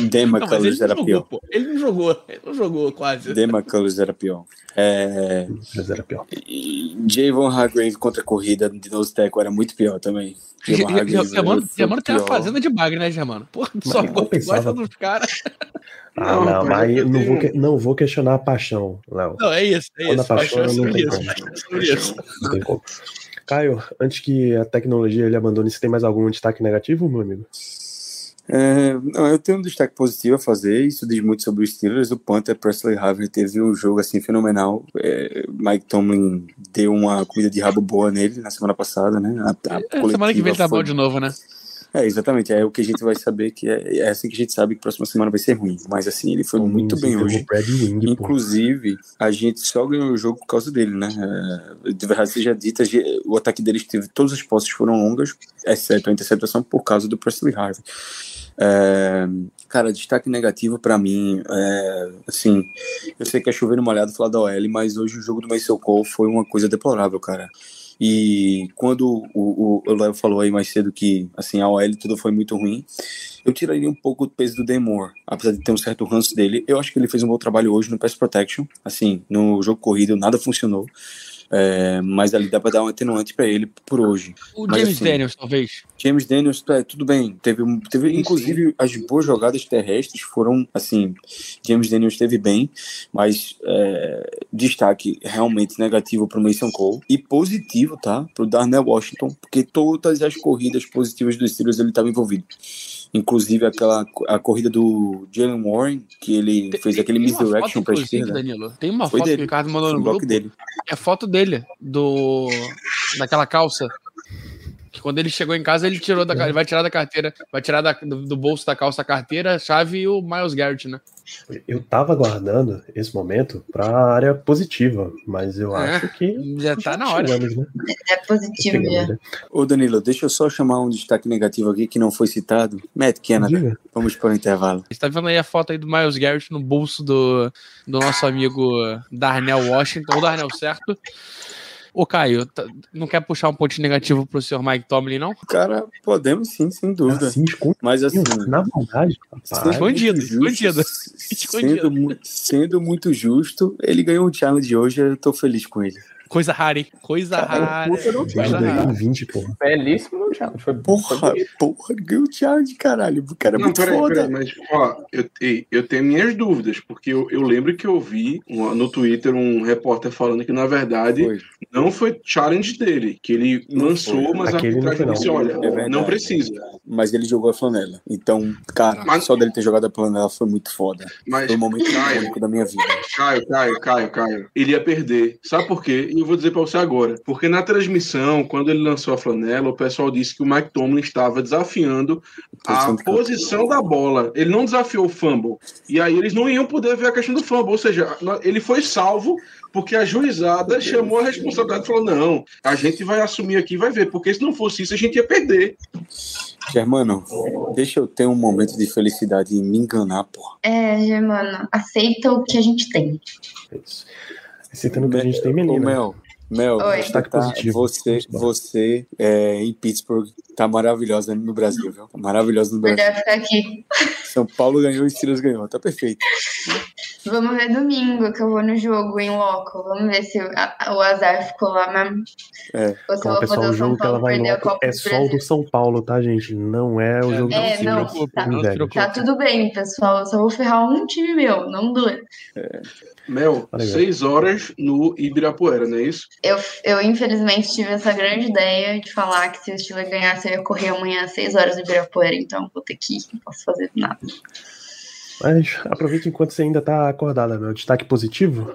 Dema Não, mas ele Colors não era jogou, pior. pô. Ele não jogou. Ele não jogou quase. Dema Colors era pior. É, Mas era pior. e Javon Hargrave contra a corrida de nose tackle era muito pior também. Javon Hargrave Germano, tem uma fazenda de bagre, né, Germano? Porra, só gosta pensava- dos caras. [laughs] Ah, Não, não, mas não vou, que- não vou questionar a paixão, Léo. Não, é isso, é Quando a isso. paixão Paixão é não tem isso. como. Paixão é isso. Não tem como. Caio, antes que a tecnologia ele abandone, você tem mais algum destaque negativo, meu amigo? É, não, eu tenho um destaque positivo a fazer, isso diz muito sobre os Steelers. O Panther Presley Harvey teve um jogo assim fenomenal. É, Mike Tomlin deu uma comida de rabo boa nele na semana passada, né? A, a É, Semana que vem tá foi- mal de novo, né? É, exatamente. É o que a gente vai saber que é, é assim que a gente sabe que próxima semana vai ser ruim. Mas assim, ele foi muito bem hoje. Wing, pô. Inclusive, a gente só ganhou o jogo por causa dele, né? É, de verdade seja dita, a o ataque deles teve todas as posses foram longas, exceto a interceptação por causa do Presley Harvey. É, cara, destaque negativo pra mim, é, assim, eu sei que é chover no molhado falar da OL, mas hoje o jogo do Mason Cole foi uma coisa deplorável, cara. E quando o, o, o Léo falou aí mais cedo que assim, a OL tudo foi muito ruim, eu tiraria um pouco do peso do Demore, apesar de ter um certo ranço dele. Eu acho que ele fez um bom trabalho hoje no Pass Protection. Assim, no jogo corrido nada funcionou. É, mas ali dá pra dar um atenuante pra ele por hoje. O Mas, James assim, Daniels, talvez. James Daniels, é, tudo bem. Teve, teve inclusive, as boas jogadas terrestres foram, assim, James Daniels esteve bem, mas é, destaque realmente negativo pro Mason Cole e positivo, tá? Pro Darnell Washington, porque todas as corridas positivas dos Steelers ele estava envolvido. Inclusive aquela a corrida do Jalen Warren, que ele Tem- fez aquele tem uma misdirection pra esquerda. Danilo. Tem uma Foi foto que dele. o Ricardo mandou No no bloco grupo. dele. É foto dele, do. daquela calça. Que quando ele chegou em casa, ele tirou da ca- ele vai tirar da carteira, vai tirar da- do, do bolso da calça a carteira, a chave e o Miles Garrett, né? Eu tava aguardando esse momento pra área positiva, mas eu É, acho que. Já tá na hora. Chegamos, né? É positivo Chegamos, já. né? Ô Danilo, deixa eu só chamar um destaque negativo aqui que não foi citado. Matt Canada. Diga. Vamos para o intervalo. Você tá vendo aí a foto aí do Miles Garrett no bolso do, do nosso amigo Darnell Washington, o Darnell certo. Ô, Caio, tá- não quer puxar um ponto negativo pro senhor Mike Tomlin, não? Cara, podemos sim, sem dúvida. Assim, escondido, Mas assim, na sendo rapaz. Escondido, muito justo, escondido. Sendo, mu- sendo muito justo, ele ganhou um challenge hoje, eu tô feliz com ele. Coisa rara, hein? Coisa rara. puta Desde rara. 2020, porra. Belíssimo no challenge. Foi, Porra, porra, ganhou um challenge, caralho. O cara é Não, muito peraí, foda. peraí, mas ó, eu, eu tenho minhas dúvidas, porque eu, eu lembro que eu vi uma- no Twitter um repórter falando que, na verdade, Foi. não foi challenge dele, que ele Não lançou, foi. mas a Aquele não foi, disse: não. olha, É verdade. não precisa. Mas ele jogou a flanela. Então, cara, Mas- só dele ter jogado a flanela foi muito foda. Mas, Foi um momento Caio, da minha vida. Caio, Caio, Caio, Caio, ele ia perder. Sabe por quê? Eu vou dizer pra você agora. Porque na transmissão, quando ele lançou a flanela, o pessoal disse que o Mike Tomlin estava desafiando a posição da bola. Ele não desafiou o fumble. E aí eles não iam poder ver a questão do fumble. Ou seja, ele foi salvo porque a juizada chamou a responsabilidade e falou: não, a gente vai assumir aqui e vai ver. Porque se não fosse isso, a gente ia perder. Germano, deixa eu ter um momento de felicidade e me enganar, porra. É, Germano, aceita o que a gente tem. É isso. Que a gente tem Ô, menina. Mel, Mel, Oi. Destaque tá- positivo. você, você é, em Pittsburgh tá maravilhosa no Brasil, viu? Tá maravilhosa no Brasil. Melhor ficar aqui. São Paulo ganhou e Steelers ganhou, tá perfeito. Vamos ver domingo que eu vou no jogo em loco. Vamos ver se o, a- o azar ficou lá mesmo. É. Ou se Calma, pessoal, o jogo que ela Paulo vai Copa é do só o do São Paulo, tá, gente? Não é o jogo É, do não, Steelers. tá. Não. Tá tudo bem, pessoal. Eu só vou ferrar um time meu, não dois. Mel, aí, seis horas no Ibirapuera, não é isso? Eu, eu, infelizmente, tive essa grande ideia de falar que se o Steelers ganhasse, eu ia correr amanhã às 6 horas do Ibirapuera, então vou ter que ir, não posso fazer nada. Mas aproveite enquanto você ainda tá acordada, meu. Destaque positivo?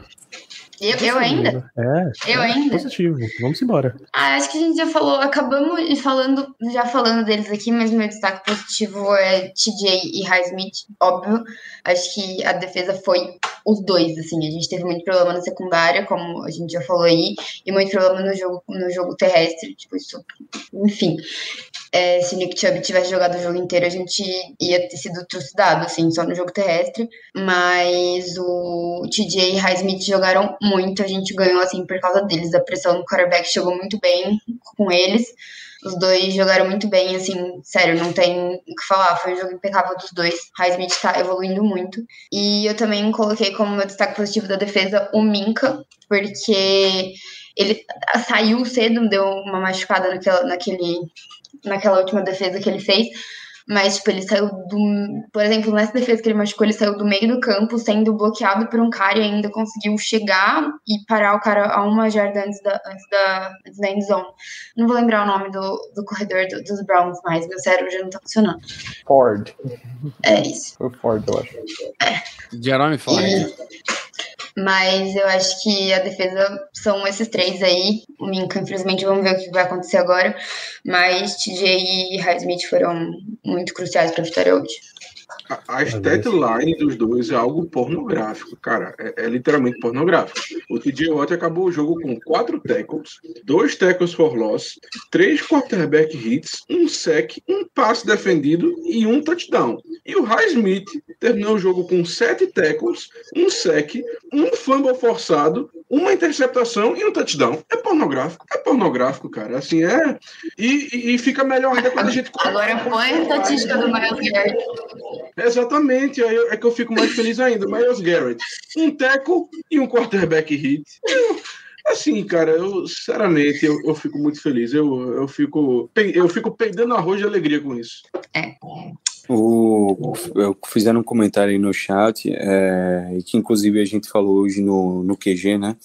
Eu, eu ainda? É. Eu é ainda? Positivo. Vamos embora. Ah, acho que a gente já falou, acabamos falando, já falando deles aqui, mas meu destaque positivo é TJ e Highsmith, óbvio. Acho que a defesa foi os dois, assim. A gente teve muito problema na secundária, como a gente já falou aí, e muito problema no jogo, no jogo terrestre, tipo, isso, enfim. É, se Nick Chubb tivesse jogado o jogo inteiro, a gente ia ter sido trucidado, assim, só no jogo terrestre. Mas o TJ e Highsmith jogaram muito, a gente ganhou, assim, por causa deles. A pressão do quarterback chegou muito bem com eles. Os dois jogaram muito bem, assim, sério, não tem o que falar. Foi um jogo impecável dos dois. Highsmith tá evoluindo muito. E eu também coloquei como meu destaque positivo da defesa o Minka, porque ele saiu cedo, deu uma machucada naquela, naquele, naquela última defesa que ele fez. Mas, tipo, ele saiu do. Por exemplo, nessa defesa que ele machucou, ele saiu do meio do campo, sendo bloqueado por um cara e ainda conseguiu chegar e parar o cara a uma jarda antes da, antes da, antes da endzone. Não vou lembrar o nome do, do corredor do- dos Browns mais, meu cérebro já não tá funcionando. Ford. É isso. Foi Ford, eu acho. Jerome Ford. Mas eu acho que a defesa são esses três aí. O Minka, infelizmente, vamos ver o que vai acontecer agora. Mas TJ e Highsmith foram muito cruciais para a vitória hoje. A, a stat line dos dois é algo pornográfico, cara. É, é literalmente pornográfico. O TJ Watt acabou o jogo com quatro tackles, dois tackles for loss, três quarterback hits, um sec, um passe defendido e um touchdown. E o Highsmith terminou o jogo com sete tackles, um sec, um fumble forçado, uma interceptação e um touchdown. É pornográfico, é pornográfico, cara. Assim é. E, e- e fica melhor ainda quando a gente. Agora põe a estatística do Miles Garrett. Exatamente, é que eu fico mais feliz ainda. Miles Garrett, um tackle e um quarterback hit. Eu- assim, cara, eu sinceramente eu, eu fico muito feliz. Eu, eu fico eu fico peidando arroz de alegria com isso. O, eu fizeram um comentário aí no chat, é, e que inclusive a gente falou hoje no, no QG, né?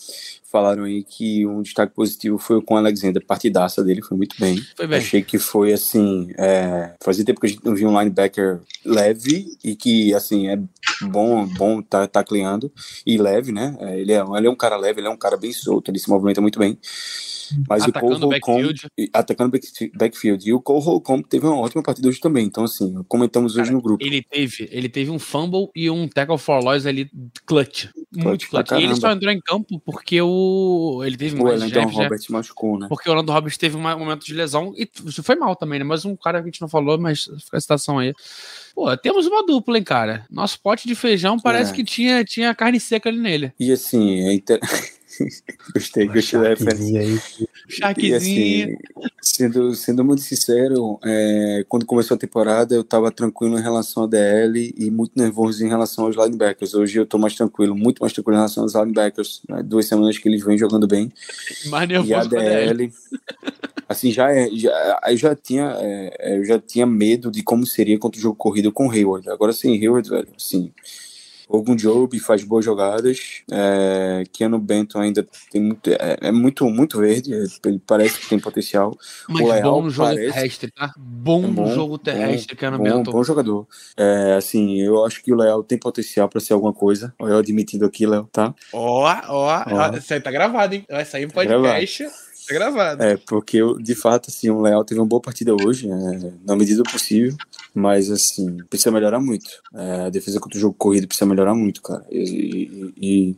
Falaram aí que um destaque positivo foi com o Alexander, partidaça dele, foi muito bem. Foi bem. Achei que foi assim. É, fazia tempo que a gente não via um linebacker leve e que, assim, é bom, bom tá tacleando e leve, né? É, ele, é, ele é um cara leve, ele é um cara bem solto, ele se movimenta muito bem. Mas Atacando o Cole Holcomb, backfield. atacando back- backfield. E o Cole Holcomb teve uma ótima partida hoje também. Então, assim, comentamos hoje no grupo. Ele teve, ele teve um fumble e um tackle for loss ali clutch. Muito pra clutch. E ele só entrou em campo porque o. Ele teve O mais Elandon snaps, né? Machucou, né? Porque o Orlando Roberts teve um momento de lesão e foi mal também, né? Mas um cara que a gente não falou, mas fica a citação aí. Pô, temos uma dupla, hein, cara? Nosso pote de feijão parece É. que tinha, tinha carne seca ali nele. E assim, é inter... [laughs] [laughs] gostei, gostei da referência. Aí. Sharkzinho. assim, sendo, sendo muito sincero, é, quando começou a temporada eu tava tranquilo em relação à DL e muito nervoso em relação aos linebackers. Hoje eu tô mais tranquilo, muito mais tranquilo em relação aos linebackers. Né? Duas semanas que eles vêm jogando bem. Mais E a nervoso com a DL. Assim, já é, já, aí já tinha, é, eu já tinha medo de como seria contra o jogo corrido com o Hayward. Agora sem Hayward, velho, assim, Ogun Job faz boas jogadas, é, Keanu Benton ainda tem muito, é, é muito, muito verde, é, ele parece que tem potencial. Mas o Leal bom no jogo parece- terrestre, tá? Bom, É no bom, jogo terrestre, que era bom, Benton. bom jogador. É, assim, eu acho que o Leal tem potencial para ser alguma coisa. Eu admitindo aqui, Léo, tá? Ó, ó, Ó. isso aí tá gravado, hein? Vai sair um gravado. Gravado. É, porque eu, de fato, assim, o Leal teve uma boa partida hoje, é, na medida do possível, mas, assim, precisa melhorar muito. É, a defesa contra o jogo corrido precisa melhorar muito, cara. E, e- e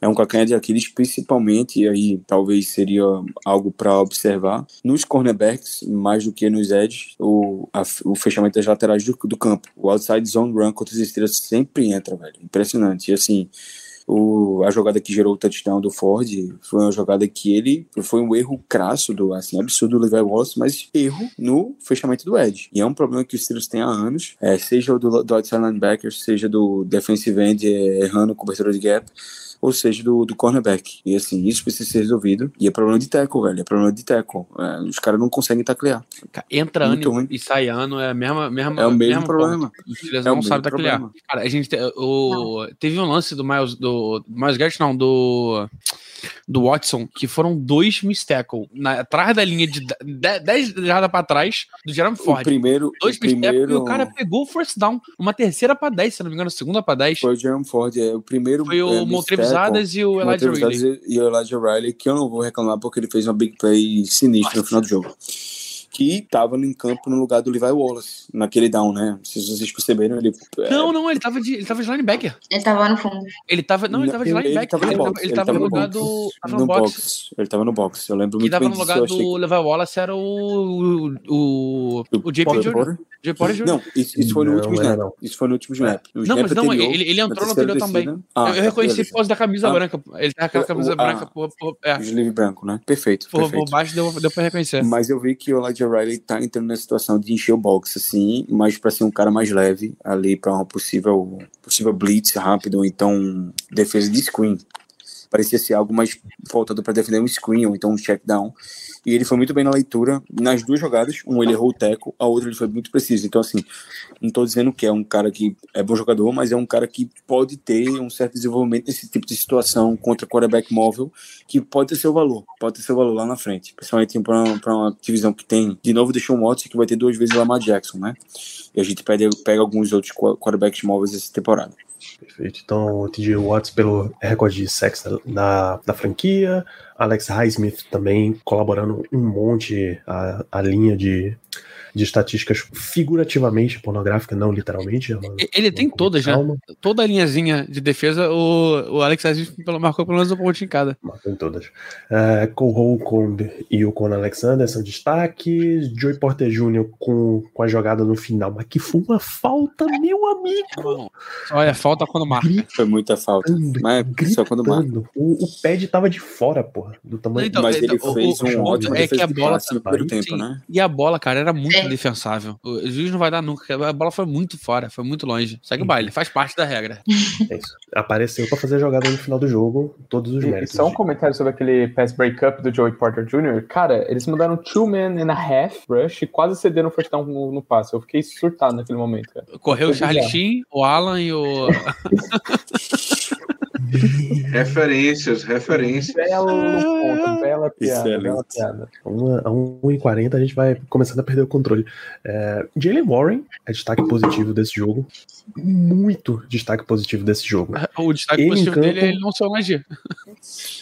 é um calcanhar de Aquiles, principalmente, e aí talvez seria algo para observar, nos cornerbacks, mais do que nos edges, o, a- o fechamento das laterais do, do campo. O outside zone run contra os estrelas sempre entra, velho. Impressionante. E, assim, o, a jogada que gerou o touchdown do Ford foi uma jogada que ele foi um erro crasso do assim absurdo do Levi Wallace, mas erro no fechamento do edge. E é um problema que os Steelers têm há anos, é, seja do, do outside linebacker, seja do defensive end é, errando cobertura de gap, ou seja do, do cornerback. E assim, isso precisa ser resolvido. E é problema de tackle, velho. É problema de tackle. É, os caras não conseguem taclear. Entra ano e sai ano, é a mesma, mesma, É o mesmo mesmo problema. Os Steelers É não sabem taclear. problema. Cara, a gente te- o, teve um lance do Miles, do Miles Garrett, não, do do Watson, que foram dois miss tackle na, atrás da linha de 10 jardas pra trás do Jeremy O Ford. primeiro, Dois o primeiro e o cara pegou o first down. Uma terceira pra 10, se não me engano, segunda pra 10. foi o Jerome Ford. É, o primeiro Foi é, o Montrevis. Adams e o Elijah Riley. E o Elijah Riley, que eu não vou reclamar porque ele fez uma big play sinistra no final do jogo. Que tava em campo no lugar do Levi Wallace, naquele down, né? Não sei se vocês perceberam, ele. é, Não, não, ele tava de, ele tava de linebacker. Ele tava no fundo. Ele tava, não, ele tava de linebacker. Ele tava Ele no tava, box. ele tava no lugar box. do. Tava no no box. Ele tava no box. Eu lembro Quem muito tava bem no disso. lugar eu achei do Levi Wallace era o. O. O, JP Jr. Não, isso, isso foi no Não, último era snap. não. Isso foi no último snap. No Não, snap mas não, ele, anterior, ele ele entrou no anterior também. Ah, eu, eu reconheci por causa da camisa Ah. branca. Ele tá com O- camisa o- branca ah. por, por, é, sleeve branco, né? Perfeito, por, perfeito. por baixo, deu, deu pra reconhecer. Mas eu vi que o Elijah Riley tá entrando na situação de encher o box, assim, mas para ser um cara mais leve ali para uma possível, possível blitz rápido, ou então defesa de screen. Parecia ser algo mais voltado para defender um screen ou então um check down. E ele foi muito bem na leitura nas duas jogadas. Um ele errou o teco, a outra ele foi muito preciso. Então, assim, não tô dizendo que é um cara que é bom jogador, mas é um cara que pode ter um certo desenvolvimento nesse tipo de situação contra quarterback móvel, que pode ter seu valor, pode ter seu valor lá na frente. Principalmente para uma, divisão que tem, de novo, deixou um Watson que vai ter duas vezes Lamar Jackson, né? E a gente pega, pega alguns outros qua- quarterbacks móveis essa temporada. Perfeito. Então, o TJ Watts pelo recorde de da, da, da franquia, Alex Highsmith também colaborando um monte a, a linha de, de estatísticas figurativamente pornográfica, não literalmente. ela- Ele tem todas, né? calma, Toda a linhazinha de defesa, o, o Alex pelo- marcou pelo menos um ponto em cada. Marcou em todas. É, Cole Holcomb e o Conan Alexander são destaques. Joey Porter Jr. com, com a jogada no final, mas que foi uma falta, meu amigo! Olha, falta quando marca. Foi muita falta. Gritando, Mas só quando marca. O, o pad tava de fora, porra, do tamanho Então, mas ele o- fez o- um ótimo é que a bola no primeiro tempo, Sim. né? E a bola, cara, era muito É. indefensável. O juiz não vai dar nunca. A bola foi muito fora, foi muito longe. Segue Uhum. o baile, faz parte da regra. [laughs] É isso. Apareceu pra fazer a jogada no final do jogo, todos os E, e méritos. só um comentário sobre aquele pass breakup do Joey Porter Jr. Cara, eles mudaram two man and a half rush e quase cederam o first down no, no passe. Eu fiquei surtado naquele momento, cara. Correu o Charlie. Sheen, o Alan e o. [laughs] Referências, referências. Belo ponto, bela piada, Excelente. bela piada. Uma, a 1h40 a gente vai começando a perder o controle. É, Jalen Warren é destaque positivo desse jogo. Muito destaque positivo desse jogo. O destaque Ele em positivo campo- dele é ele não ser o Najee.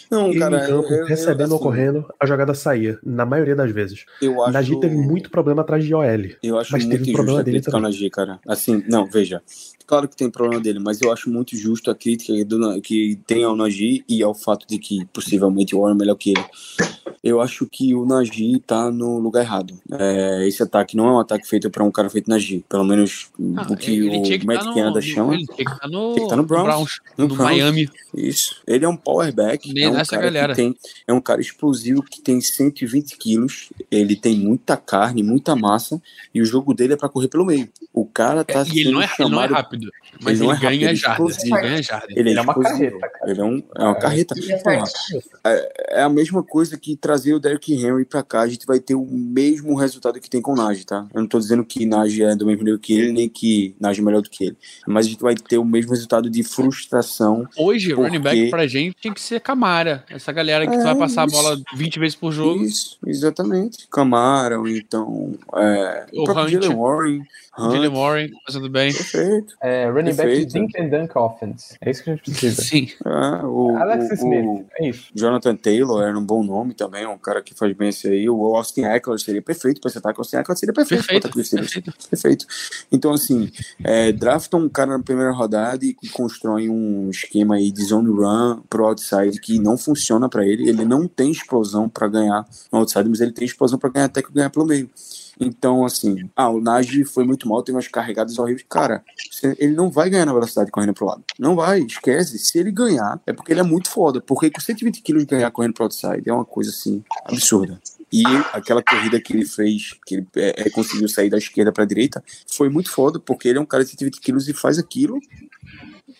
Não, Ele cara, em campo, eu- eu- recebendo ou assim, correndo, a jogada saía, na maioria das vezes. Eu acho, Najee teve muito problema atrás de OL. eu acho mas muito teve problema dele também. Najee, cara. Assim, não, veja. Claro que tem problema dele, mas eu acho muito justo a crítica do, que tem ao Najee e ao fato de que possivelmente o Warren é melhor que ele. eu acho que o Nagy tá no lugar errado. É, esse ataque não é um ataque feito para um cara feito Nagy. Pelo menos Ah, o que o que Matt tá Canada chama. Ele tinha que estar no, que tá no Browns. no No Browns. Miami. Isso. Ele é um powerback. É um nessa cara galera. que tem. É um cara explosivo que tem 120 quilos. Ele tem muita carne, muita massa. E o jogo dele é para correr pelo meio. O cara tá É, e ele não, é, sendo ele não é chamado- rápido, mas Ele ele, é ganha é jardas. Ele ganha jardas. Ele, Ele é uma carreta, cara. Ele é, um, é uma carreta. É forte. é a mesma coisa que trazer o Derrick Henry pra cá, a gente vai ter o mesmo resultado que tem com o Najee, tá? Eu não tô dizendo que Najee é do mesmo nível que ele, nem que Najee é melhor do que ele. Mas a gente vai ter o mesmo resultado de frustração. Hoje, Por running back pra gente tem que ser Camara. Essa galera que É, vai passar a isso. bola 20 vezes por jogo. Isso, exatamente. Camara, ou então é, O o próprio Hunt. Jalen Warren. Jalen Fazendo bem. perfeito. É, running back de Perfeito. Dink and Dunk Offense. É isso que a gente precisa. Sim. É, o, Alex o- Smith. o É isso. Jonathan Taylor era um bom nome também, um cara que faz bem esse aí. O Austin Eckler seria perfeito pra esse ataque. O Austin Eckler seria perfeito, Perfeito. perfeito. Perfeito. Então, assim, é, draftam um cara na primeira rodada e constroem um esquema aí de zone run pro outside que não funciona pra ele. Ele não tem explosão pra ganhar no outside, mas ele tem explosão pra ganhar até que ganhar pelo meio. Então, assim, ah, o Najee foi muito mal, teve umas carregadas horríveis. Cara, ele não vai ganhar na velocidade correndo pro lado. Não vai, esquece. Se ele ganhar, é porque ele é muito foda. Porque com 120 quilos ganhar correndo pro outside é uma coisa, assim, absurda. E aquela corrida que ele fez, que ele é, é, conseguiu sair da esquerda pra direita, foi muito foda, porque ele é um cara de 120 quilos e faz aquilo.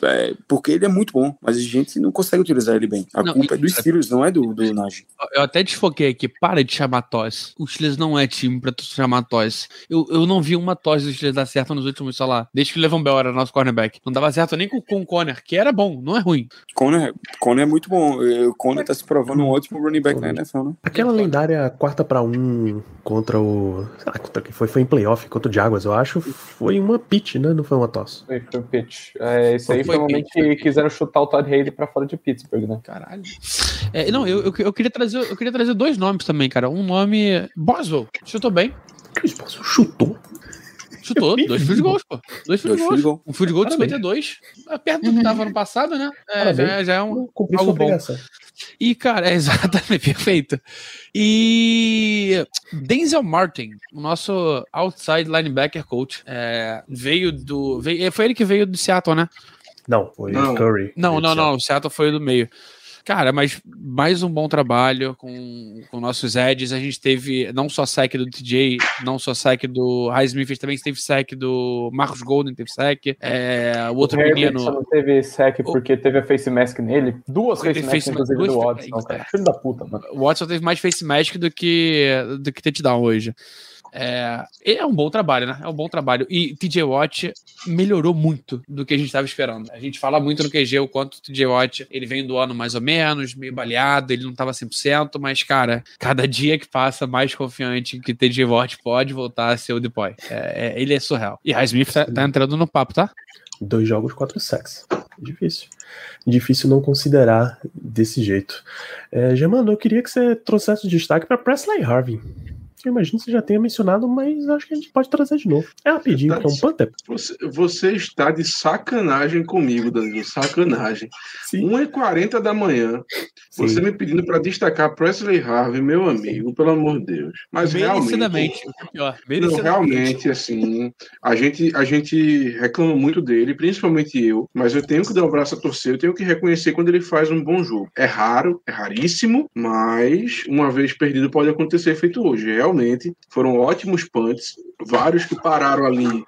É, porque ele é muito bom, mas a gente não consegue utilizar ele bem. A Não, culpa e- é dos Steelers, não é do, do. Eu até desfoquei aqui. Para de chamar tosse. O Steelers não é time pra tu chamar tosse. Eu, eu não vi uma tosse do Steelers dar certo nos últimos, sei lá, desde que o Levan Bell era nosso cornerback. Não dava certo nem com, com o Conner, que era bom, não é ruim. Conner, Conner é muito bom. O Conner tá se provando um ótimo running back na NFL, né? Aquela lendária quarta pra um contra o. Sei lá, contra quem foi? Foi em playoff contra o Jaguars, eu acho. Foi uma pitch, né? Não foi uma tosse. Foi, foi o pitch. É, isso aí Foi foi o momento pitch, que quiseram chutar o Todd Haley pra fora de Pittsburgh, né? Caralho. É, não, eu, eu, eu queria trazer, eu queria trazer dois nomes também, cara. Um nome. Boswell. Chutou bem. Chris Boswell chutou. Chutou. Dois field goals, pô. Dois field goals. field goal. Um field goal de Parabéns. 52. É perto do que tava ano passado, né? É, já, já é um. Cumpriu algo bom. E, cara, [laughs] é exatamente perfeito. E Denzel Martin, o nosso outside linebacker coach, é, veio do. Veio, foi ele que veio do Seattle, né? Não, foi Não. Curry. Não, não, não. O Seattle foi do meio. Cara, mas mais um bom trabalho com, com nossos edges. A gente teve não só saque do TJ, não só saque do Highsmith, também teve saque do Marcos Golden, teve saque. É, o outro o Herbert menino. só não teve sec porque teve a face mask nele. Duas face masks, inclusive, duas do Watson, cara. Filho da puta, mano. O Watson teve mais face mask do que, do que touchdown hoje. É, é um bom trabalho, né? É um bom trabalho. E TJ Watt melhorou muito do que a gente estava esperando. A gente fala muito no QG o quanto o TJ Watt ele vem do ano mais ou menos, meio baleado, ele não estava 100%, mas, cara, cada dia que passa, mais confiante que TJ Watt pode voltar a ser o Depoy. É, é, ele é surreal. E Highsmith tá, tá entrando no papo, tá? Dois jogos, quatro sacks. Difícil. Difícil não considerar desse jeito. É, Germano, eu queria que você trouxesse o destaque para Presley Harvey. Eu imagino que você já tenha mencionado, mas acho que a gente pode trazer de novo. É rapidinho, porque é um Panther. Você, você está de sacanagem comigo, Danilo. Sacanagem. Sim. 1h40 da manhã, você me pedindo para destacar Presley Harvey, meu amigo, pelo amor de Deus. Mas realmente. Que é pior. Não, realmente, assim, a gente, a gente reclama muito dele, principalmente eu, mas eu tenho que dar o braço a torcer, eu tenho que reconhecer quando ele faz um bom jogo. É raro, é raríssimo, mas uma vez perdido pode acontecer feito hoje. Realmente, foram ótimos punts, vários que pararam ali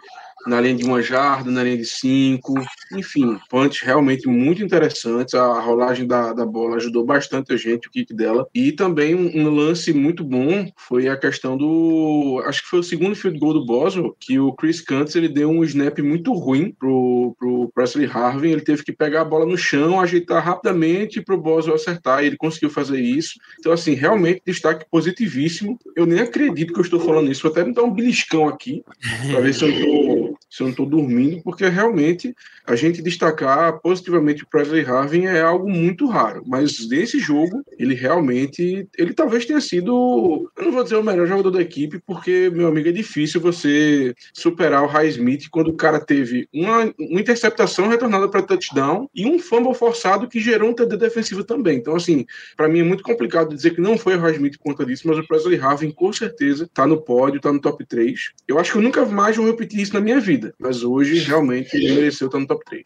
na linha de uma jarda, na linha de cinco, enfim, punts realmente muito interessantes. A rolagem da, da bola ajudou bastante a gente, o kick dela. E também um, lance muito bom foi a questão do. Acho que foi o segundo field goal do Boswell, que o Chris Cantz ele deu um snap muito ruim pro, pro Presley Harvin. Ele teve que pegar a bola no chão, ajeitar rapidamente pro Boswell acertar. E ele conseguiu fazer isso. Então, assim, realmente destaque positivíssimo. Eu nem acredito que eu estou falando isso. Vou até me dar um beliscão aqui, para ver se eu estou se eu não estou dormindo, porque realmente a gente destacar positivamente o Presley Harvin é algo muito raro. Mas nesse jogo, ele realmente, ele talvez tenha sido, eu não vou dizer o melhor jogador da equipe, porque, meu amigo, é difícil você superar o High Smith quando o cara teve uma, uma interceptação retornada para touchdown e um fumble forçado que gerou um TD defensivo também. Então, assim, para mim é muito complicado dizer que não foi o High Smith por conta disso, mas o Presley Harvin com certeza tá no pódio, tá no top 3. Eu acho que eu nunca mais vou repetir isso na minha vida, mas hoje realmente ele mereceu estar no top 3.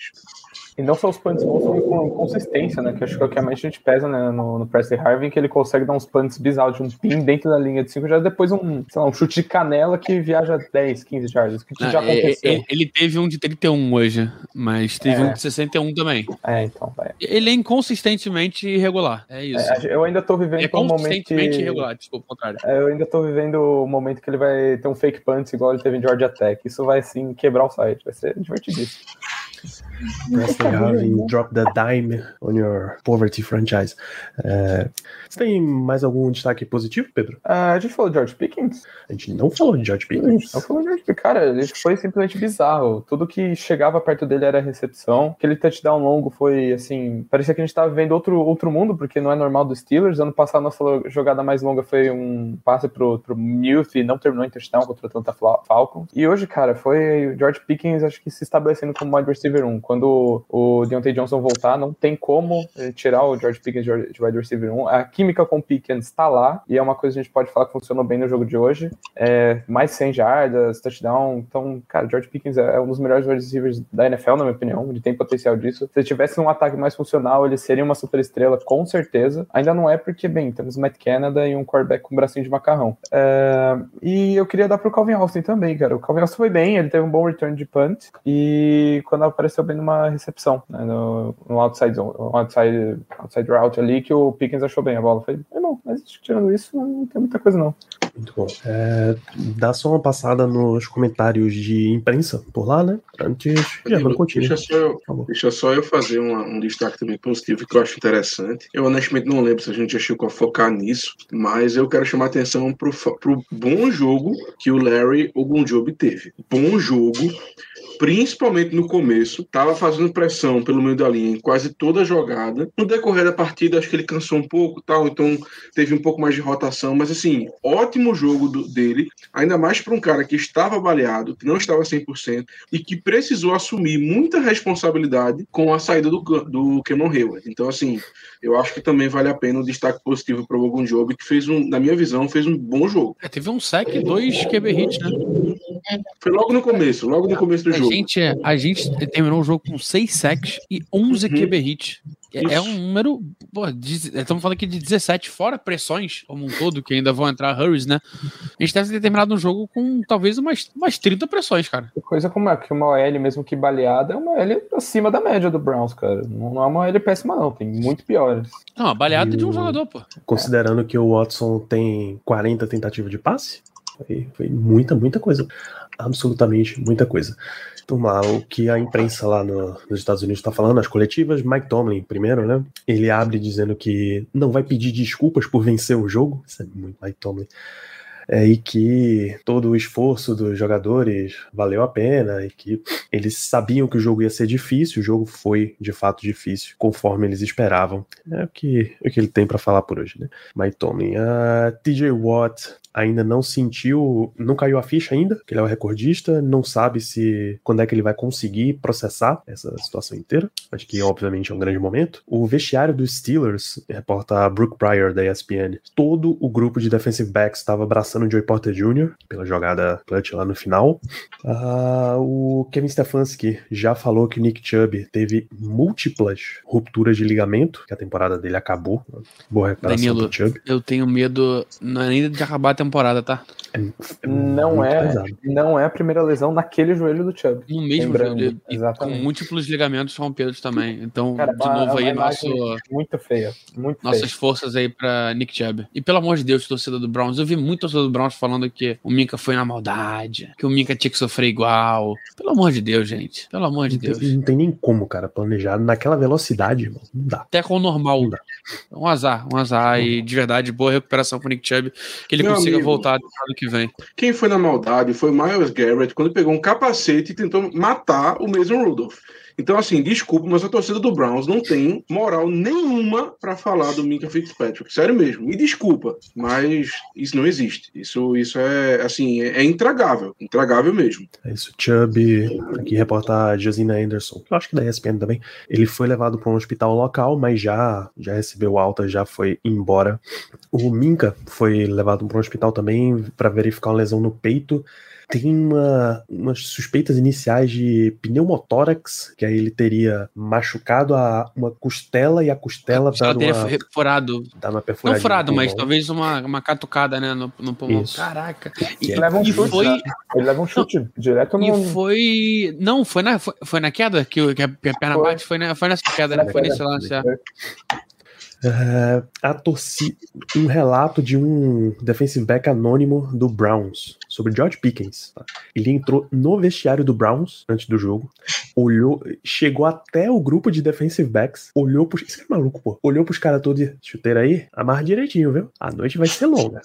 E não só os punts bons, como com consistência, né? Que acho que é o que a gente pesa né, no, no Presley Harvin, que ele consegue dar uns punts bizarros de um pin dentro da linha de 5 já depois um, sei lá, um chute de canela que viaja 10, 15 jardas, que Ah, já aconteceu. é- ele teve um de 31 hoje, mas teve É. um de 61 também. É, então, vai. Ele é inconsistentemente irregular. É isso. É, eu ainda tô vivendo É um momento que... irregular, desculpa, contrário. É, Eu ainda tô vivendo o momento que ele vai ter um fake punt igual ele teve em Georgia Tech. Isso vai, assim, quebrar o site. Vai ser divertidíssimo. Presley Harvin, drop the dime on your poverty franchise. É, você tem mais algum destaque positivo, Pedro? Ah, a gente falou de George Pickens? A gente não falou de George Pickens. Eu falei, George Pickens, cara, ele foi simplesmente bizarro. Tudo que chegava perto dele era recepção. Aquele touchdown longo foi, assim, parecia que a gente tava vivendo outro, outro mundo, porque não é normal dos Steelers. Ano passado, nossa jogada mais longa foi um passe pro, pro Muth e não terminou em touchdown contra o Atlanta Falcons. E hoje, cara, foi o George Pickens, acho que se estabelecendo como wide receiver 1. Quando o Deontay Johnson voltar, não tem como eh, tirar o George Pickens de de wide receiver 1. A química com o Pickens tá lá, e é uma coisa que a gente pode falar que funcionou bem no jogo de hoje. É, mais 100 jardas, touchdown. Então, cara, George Pickens é um dos melhores wide receivers da NFL, na minha opinião. Ele tem potencial disso. Se ele tivesse um ataque mais funcional, ele seria uma super estrela, com certeza. Ainda não é porque, bem, temos Matt Canada e um quarterback com bracinho de macarrão. É, e eu queria dar pro Calvin Austin também, cara. O Calvin Austin foi bem, ele teve um bom return de punt e quando apareceu bem numa recepção, né, no, no outside, zone, outside, outside route ali, que o Pickens achou bem a bola. Foi, é bom, mas tirando isso, não tem muita coisa não. Muito bom. É, dá só uma passada nos comentários de imprensa por lá, né? Antes de Armando continuar. Deixa só, eu, deixa só eu fazer uma- um destaque também positivo que eu acho interessante. Eu honestamente não lembro se a gente já chegou a focar nisso, mas eu quero chamar a atenção pro, pro bom jogo que o Larry Ogunjobi teve. Bom jogo, principalmente no começo, estava fazendo pressão pelo meio da linha em quase toda a jogada. No decorrer da partida, acho que ele cansou um pouco, tal, então teve um pouco mais de rotação, mas assim, ótimo jogo do- dele, ainda mais para um cara que estava baleado, que não estava 100% e que precisou assumir muita responsabilidade com a saída do, do Cameron Hayward. Então, assim, eu acho que também vale a pena um destaque positivo para o Ogunjobi, que fez um, na minha visão, fez um bom jogo. É, teve um sec e dois QB hits, né? Foi logo no começo, logo no começo do A jogo. gente, a gente terminou o jogo com 6 sacks e 11 Uhum. QB hits. É, é um número. Pô, de- estamos falando aqui de 17, fora pressões como um todo, que ainda vão entrar hurries, né? A gente deve ter terminado um jogo com talvez umas, umas 30 pressões, cara. Coisa como é que uma OL, mesmo que baleada, é uma OL acima da média do Browns, cara. Não é uma OL péssima, não. Tem muito piores. Não, a baleada E de um o- jogador, pô. Considerando que o Watson tem 40 tentativas de passe, foi, foi muita, muita coisa. Absolutamente muita coisa. Lá, o que a imprensa lá no- nos Estados Unidos está falando, as coletivas, Mike Tomlin, primeiro, né? Ele abre dizendo que não vai pedir desculpas por vencer o jogo. Isso é muito Mike Tomlin. É, e que todo o esforço dos jogadores valeu a pena e que eles sabiam que o jogo ia ser difícil, o jogo foi de fato difícil, conforme eles esperavam. É o que, o que ele tem para falar por hoje, né? Mike Tomlin. A TJ Watt ainda não sentiu, não caiu a ficha ainda, que ele é o recordista, não sabe se quando é que ele vai conseguir processar essa situação inteira. Acho que obviamente é um grande momento. O vestiário dos Steelers, reporta Brooke Pryor da ESPN, todo o grupo de defensive backs estava abraçando o Joey Porter Jr. pela jogada clutch lá no final. Ah, o Kevin Stefanski já falou que o Nick Chubb teve múltiplas rupturas de ligamento, que a temporada dele acabou. Boa recuperação Danilo. Chubb. Eu tenho medo, não é nem de acabar a temporada, tá? É Não muito é, pesado. não é a primeira lesão naquele joelho do Chubb. No mesmo joelho, com múltiplos ligamentos rompidos também. Então, Cara, de uma- novo aí, uma nosso, Muito feia. Muito feia. nossas forças aí pra Nick Chubb. E pelo amor de Deus, torcida do Browns, eu vi muito torcida do Browns falando que o Minka foi na maldade, que o Minka tinha que sofrer igual. Pelo amor de Deus, gente. Pelo amor de Não tem, Deus. não tem nem como, cara, planejar naquela velocidade, irmão. Não dá. Até com o normal. Não dá. Um azar, um azar. E de verdade, boa recuperação pro Nick Chubb. Que ele Meu consiga amigo. voltar no ano que vem. Quem foi na maldade foi Miles Garrett quando pegou um capacete e tentou matar o Mason Rudolph. Então, assim, desculpa, mas a torcida do Browns não tem moral nenhuma para falar do Minka Fitzpatrick. Sério mesmo. Me desculpa, mas isso não existe. Isso, isso é, assim, é, é intragável. Intragável mesmo. É isso. Chubb, aqui reporta a Josina Anderson, eu acho que da ESPN também. Ele foi levado para um hospital local, mas já, já recebeu alta, já foi embora. O Minka foi levado para um hospital também para verificar uma lesão no peito tem uma, umas suspeitas iniciais de pneumotórax, que aí ele teria machucado a, uma costela e a costela Ela dando uma, furado. dá uma Não perfuradinha furado, no mas talvez uma, uma catucada, né, no, no pulmão. Isso. Caraca. Que E, é- Leva um e chute, foi, né? Ele leva um chute direto no. e foi. Não, foi na, foi, foi na queda que, o- que a, a perna Foi. bate? Foi, na, foi nessa queda, né? Foi nesse lance. é. É, a torcida, um relato de um defensive back anônimo do Browns sobre George Pickens. tá? Ele entrou no vestiário do Browns antes do jogo, olhou, chegou até o grupo de defensive backs, olhou pros. Esse cara é maluco, pô. Olhou pros caras todos e chuteira aí, amarra direitinho, viu? A noite vai ser longa.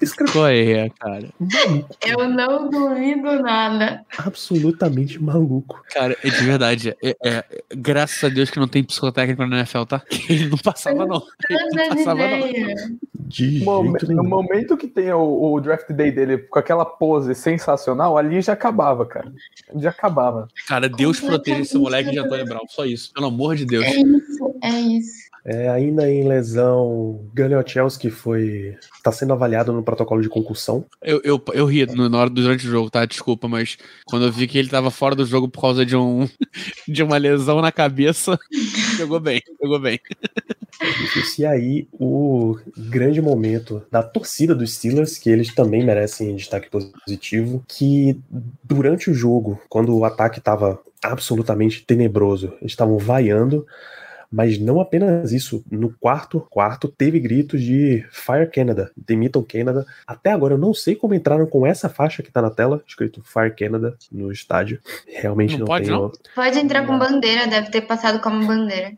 Esse cara Qual é, cara? maluco, Eu não duvido nada. absolutamente maluco. Cara, é de verdade. É, é- graças a Deus que não tem psicotécnico na NFL, tá? [laughs] [laughs] Não passava, não. Não passava, não. De no momento que tem o, o draft day dele com aquela pose sensacional, ali já acabava, cara. Já acabava. Cara, Deus proteja esse moleque de Antônio Brown. Só isso. Pelo amor de Deus. É isso, é isso. É, ainda em lesão, Galeocelski foi. tá sendo avaliado no protocolo de concussão. Eu, eu, eu ri na hora durante o jogo, tá? Desculpa, mas quando eu vi que ele tava fora do jogo por causa de um [laughs] de uma lesão na cabeça, [laughs] pegou bem, pegou bem. E aí, o grande momento da torcida dos Steelers, que eles também merecem destaque positivo, que durante o jogo, quando o ataque estava absolutamente tenebroso, eles estavam vaiando, mas não apenas isso, no quarto quarto teve gritos de Fire Canada, demitam Canada. Até agora eu não sei como entraram com essa faixa que tá na tela, escrito Fire Canada no estádio. Realmente Não não, pode, tenho. não? Pode entrar com bandeira, deve ter passado como bandeira.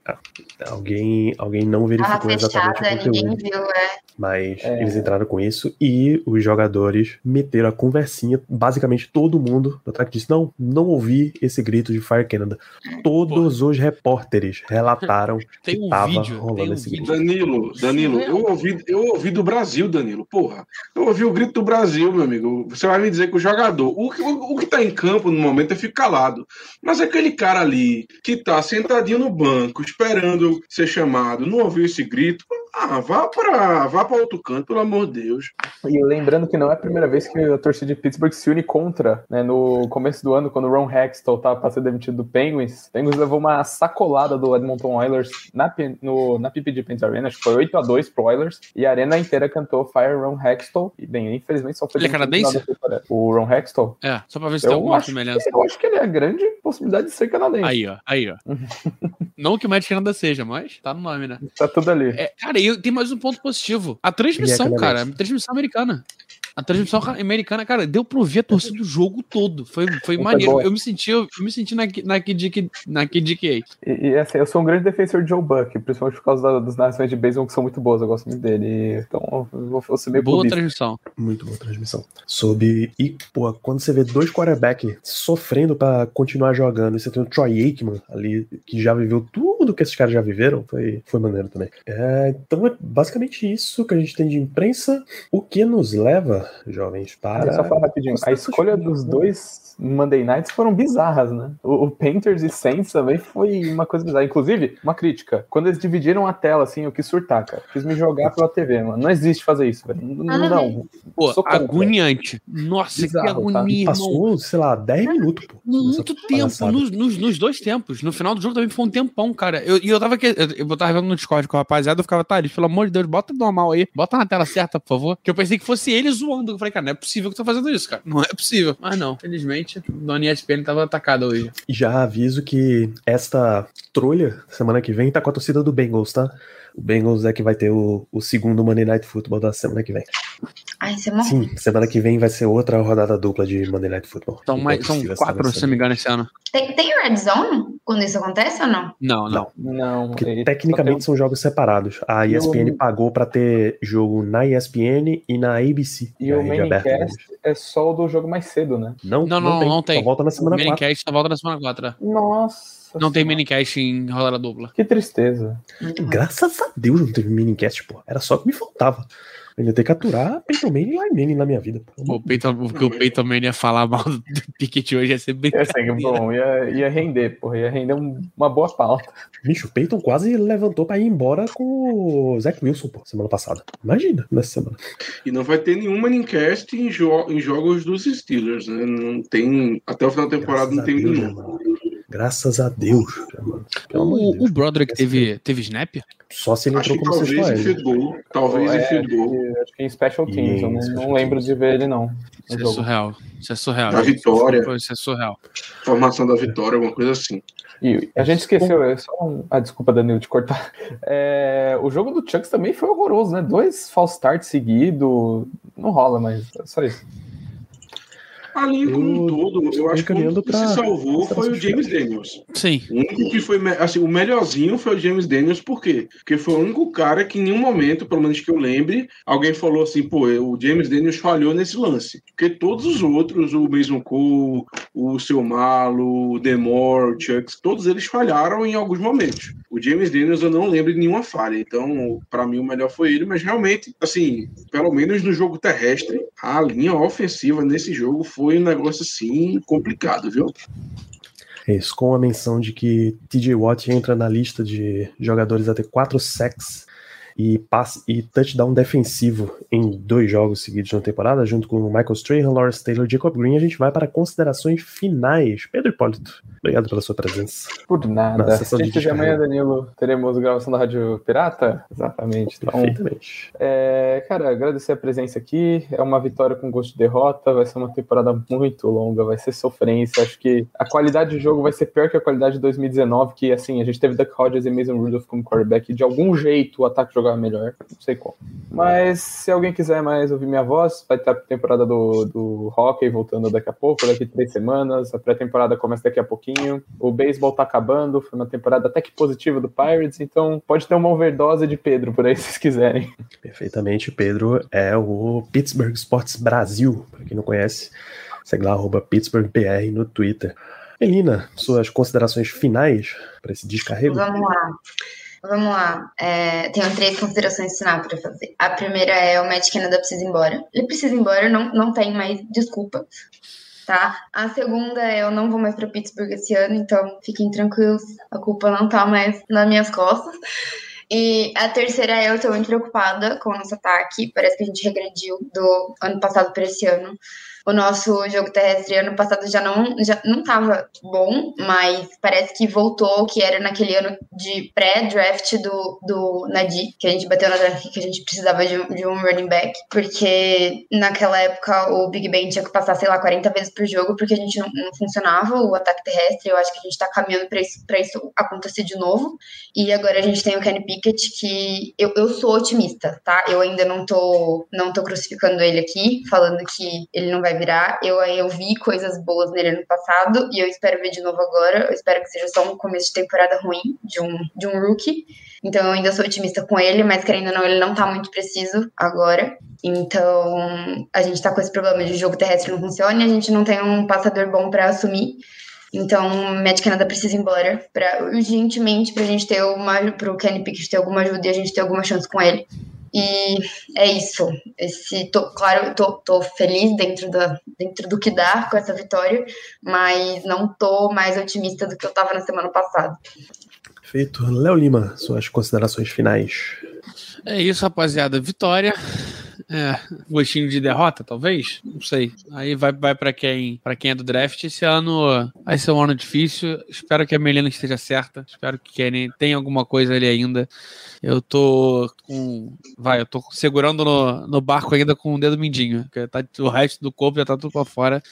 Alguém, alguém não verificou exatamente fechada, o conteúdo. ninguém viu, é. Mas É. eles entraram com isso e os jogadores meteram a conversinha. Basicamente, todo mundo do ataque disse: Não, não ouvi esse grito de Fire Canada. Todos os repórteres relataram Tem que um tava vídeo, rolando tem um esse vídeo. Danilo, Danilo, eu ouvi, eu ouvi do Brasil, Danilo, porra. Eu ouvi o grito do Brasil, meu amigo. Você vai me dizer que o jogador, o, que- o, o que tá em campo no momento é ficar calado. Mas aquele cara ali que tá sentadinho no banco, esperando ser chamado, não ouviu esse grito, ah, vá pra, vá pra outro canto, pelo amor de Deus. E lembrando que não é a primeira vez que a torcida de Pittsburgh se une contra, né? No começo do ano, quando o Ron Hextall tava pra ser demitido do Penguins, o Penguins levou uma sacolada do Edmonton Oilers na, P- no, na PPG Pens Arena, acho que foi 8x2 pro Oilers, e a arena inteira cantou Fire Ron Hextall, e bem, infelizmente só foi Ele é temporada. O Ron Hextall? É, só pra ver se tem Eu alguma acho, semelhança. eu acho que ele é grande possibilidade de ser canadense. Aí, ó, aí, ó. [laughs] Não que o Matt Canada seja, mas tá no nome, né? Tá tudo ali. É, cara, e tem mais um ponto positivo. A transmissão, é cara, canadense. a transmissão americana. A transmissão americana, cara, deu pra ouvir a torcida do jogo todo. Foi, foi Foi maneiro. bom. Eu me senti, eu me senti na, na, KD, na KDK. E, e, assim, eu sou um grande defensor de Joe Buck, principalmente por causa da- das narrações de beisebol que são muito boas, eu gosto muito dele. Então, eu vou, vou ser meio Boa clubista. transmissão. Muito boa transmissão. Sob. E, pô, quando você vê dois quarterbacks sofrendo pra continuar jogando, e você tem o Troy Aikman ali, que já viveu tudo que esses caras já viveram, foi, foi maneiro também. É, então é basicamente isso que a gente tem de imprensa. O que nos leva, jovens, para. Só falar rapidinho, a escolha dos dois Monday Nights foram bizarras, né? O, o Panthers e Saints também foi uma coisa bizarra. Inclusive, uma crítica. Quando eles dividiram a tela, assim, eu quis surtar, cara. Quis me jogar pela TV, mano. Não existe fazer isso, velho. Não. Pô, Sou contra. agoniante. Nossa, Bizarro, que tá? agonia, irmão. Passou, sei lá, 10 minutos, pô. Muito tempo, nos, nos, nos dois tempos. No final do jogo também foi um tempão, cara. Eu- E eu, tava aqui, eu, eu tava vendo no Discord com o rapaziada, eu ficava, tá, pelo amor de Deus, bota normal aí, bota na tela certa, por favor. Que eu pensei que fosse ele zoando. Eu falei, cara, não é possível que eu tô fazendo isso, cara. Não é possível. Mas não, felizmente, Dona ESPN tava atacada hoje. Já aviso que esta trolha, semana que vem, tá com a torcida do Bengals, tá? O Bengals é que vai ter o, o segundo Monday Night Football da semana que vem. Ai, isso é uma... Sim, semana que vem vai ser outra rodada dupla de Monday Night Football. São, mais, são quatro, se não me engano, esse ano. Tem, tem Red Zone quando isso acontece ou não? Não, não. Não, Porque tecnicamente só são jogos separados. A o- ESPN pagou pra ter jogo na ESPN e na ABC. tem- E é o deles. é só o do jogo mais cedo, né? Não, Não, não, não tem. Só volta na O semana 4. Minicast só volta na semana 4. Nossa. Não tem minicast em rodada dupla. Que tristeza. Ruim. Graças a Deus não teve minicast, pô. Era só o que me faltava. Eu ia ter que aturar Peyton Manning e Line na minha vida. pô. O Peyton, o que o Peyton Manning ia falar mal do Pickett hoje ia ser bem. Ia ser bom, ia, ia render, porra. Ia render um- uma boa pauta. Bicho, o Peyton quase levantou pra ir embora com o Zach Wilson, pô, semana passada. Imagina, nessa semana. E não vai ter nenhum Manincast em, jo em jogos dos Steelers, né? Não tem. Até o final da temporada Graças não tem Deus, nenhum. Graças a Deus, mano. Pelo amor de O, Deus. o Broderick teve, teve snap? Só se ele Acho entrou como talvez em aéreo. field goal. Talvez em É, field goal. Acho que em Special Teams. eu não, Special não lembro Teams. de ver ele, não. Isso é surreal. Isso é surreal. A vitória. Isso é surreal. Formação da vitória, alguma coisa assim. E a gente esqueceu, é só um... Ah, desculpa, Danilo, de cortar. [laughs] É, o jogo do Chucks também foi horroroso, né? Dois false starts seguidos. Não rola, mas é só isso. A linha como um todo, eu acho que o que se salvou pra foi o. James Daniels. Sim. O único que foi, assim, o melhorzinho foi o James Daniels, por quê? Porque foi o único cara que em nenhum momento, pelo menos que eu lembre, alguém falou assim, pô, o James Daniels falhou nesse lance. Porque todos os outros, o Mason Cole, o Seu Malo, o Demore, o Chucks, todos eles falharam em alguns momentos. O James Daniels eu não lembro de nenhuma falha, então pra mim o melhor foi ele, mas realmente, assim, pelo menos no jogo terrestre, a linha ofensiva nesse jogo foi um negócio assim complicado, viu? É isso, com a menção de que TJ Watt entra na lista de jogadores a ter quatro sacks e, passe, e touchdown defensivo em dois jogos seguidos na temporada, junto com Michael Strahan, Lawrence Taylor e Jacob Green. A gente vai para considerações finais. Pedro Hipólito, obrigado pela sua presença. Por nada. Gente de amanhã. Danilo, teremos gravação da Rádio Pirata? Exatamente. Então, Perfeitamente. é, cara, agradecer a presença aqui. É uma vitória com gosto de derrota. Vai ser uma temporada muito longa, vai ser sofrência. Acho que a qualidade do jogo vai ser pior que a qualidade de 2019, que assim, a gente teve Duck Hodges e Mason Rudolph como quarterback. e De algum jeito o ataque jogava melhor. Não sei como. Mas se alguém quiser mais ouvir minha voz, vai ter a temporada do, do hockey voltando daqui a pouco, daqui três semanas. A pré-temporada começa daqui a pouquinho. O beisebol tá acabando. Foi uma temporada até que positiva do Pirates. Então pode ter uma overdose de Pedro por aí [laughs] se vocês quiserem. Perfeitamente, Pedro é o Pittsburgh Sports Brasil, para quem não conhece, segue lá, arroba PittsburghPR no Twitter. Melina, suas considerações finais para esse descarrego? Vamos lá. Vamos lá. É, tenho três considerações finais para fazer. A primeira é o Matt Canada precisa ir embora. Ele precisa ir embora, não, não tem mais desculpa. Tá? A segunda é eu não vou mais para Pittsburgh esse ano, então fiquem tranquilos, a culpa não tá mais nas minhas costas. E a terceira é eu tô muito preocupada com o nosso ataque. Parece que a gente regrediu do ano passado para esse ano. O nosso jogo terrestre ano passado já não já não estava bom, mas parece que voltou que era naquele ano de pré-draft do, do Nadi, que a gente bateu na draft que a gente precisava de de um running back, porque naquela época o Big Ben tinha que passar, sei lá, 40 vezes por jogo, porque a gente não, não funcionava o ataque terrestre. Eu acho que a gente tá caminhando para isso, pra isso acontecer de novo. E agora a gente tem o Kenny Pickett, que eu, eu sou otimista, tá? Eu ainda não tô, não tô crucificando ele aqui, falando que ele não vai virar. Eu, eu vi coisas boas nele ano passado e eu espero ver de novo agora. Eu espero que seja só um começo de temporada ruim de um, de um rookie. Então eu ainda sou otimista com ele, mas querendo ou não, ele não tá muito preciso agora. Então a gente tá com esse problema de jogo terrestre não funciona e a gente não tem um passador bom para assumir. Então, Matt Canada precisa ir embora pra, urgentemente pra gente ter uma. pro Kenny Pickett ter alguma ajuda e a gente ter alguma chance com ele. E é isso. Esse, tô, claro, tô, tô feliz dentro, da, dentro do que dá com essa vitória, mas não tô mais otimista do que eu tava na semana passada. Perfeito. Léo Lima, suas considerações finais. É isso, rapaziada. Vitória. É, gostinho de derrota, talvez? Não sei. Aí vai, vai para quem, pra quem é do draft. Esse ano vai ser um ano difícil. Espero que a Melina esteja certa. Espero que Kenny tenha alguma coisa ali ainda. Eu tô com. Vai, eu tô segurando no, no barco ainda com o dedo mindinho. Tá, o resto do corpo já tá tudo pra fora.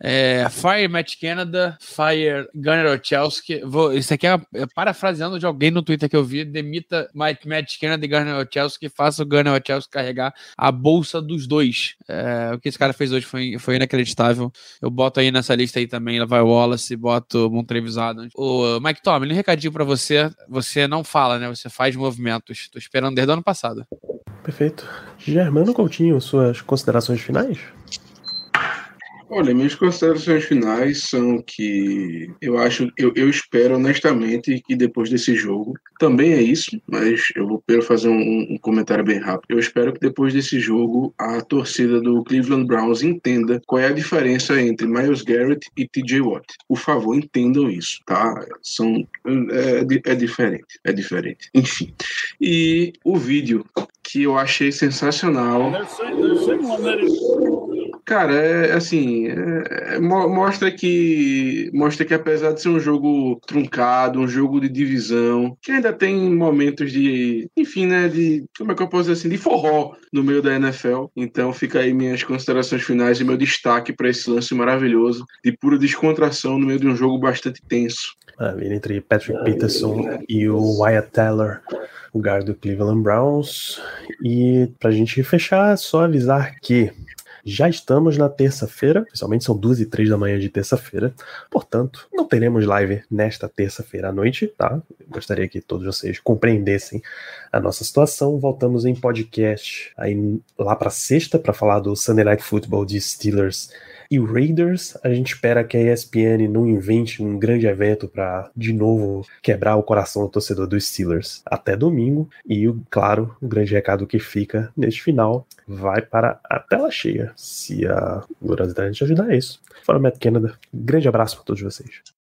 É, Fire Matt Canada, Fire Gunnar Ochelski. Isso aqui é, é, parafraseando de alguém no Twitter que eu vi. Demita Matt, Matt Canada e Gunnar Ochelski e faça o Gunnar Ochelski carregar a bolsa dos dois. É, o que esse cara fez hoje foi, foi inacreditável. Eu boto aí nessa lista aí também, vai Wallace, boto Montrevisado. O Mike Tomlin, um recadinho pra você. Você não fala, né? Você faz movimentos. Tô esperando desde o ano passado. Perfeito. Germano Coutinho, suas considerações finais? Olha, minhas considerações finais são que eu acho, eu, eu espero honestamente que depois desse jogo, também é isso, mas eu vou fazer um, um, comentário bem rápido. Eu espero que depois desse jogo a torcida do Cleveland Browns entenda qual é a diferença entre Miles Garrett e TJ Watt. Por favor, entendam isso, tá? São, é, é diferente, é diferente. Enfim. E o vídeo que eu achei sensacional. Cara, é assim, é, é, mostra que mostra que apesar de ser um jogo truncado, um jogo de divisão, que ainda tem momentos de, enfim, né, de como é que eu posso dizer assim, de forró no meio da NFL. Então fica aí minhas considerações finais e meu destaque para esse lance maravilhoso de pura descontração no meio de um jogo bastante tenso. Maravilha, entre Patrick Peterson e o Wyatt Teller, o guard do Cleveland Browns. E pra gente fechar, só avisar que já estamos na terça-feira, oficialmente são duas e três da manhã de terça-feira, portanto, não teremos live nesta terça-feira à noite, tá? Gostaria que todos vocês compreendessem a nossa situação. Voltamos em podcast aí lá para sexta para falar do Sunday Night Football de Steelers e Raiders, a gente espera que a ESPN não invente um grande evento para de novo quebrar o coração do torcedor dos Steelers até domingo. E, claro, o grande recado que fica neste final vai para a tela cheia. Se a Gloriosidade ajudar, é isso. Fora Matt Canada, grande abraço para todos vocês.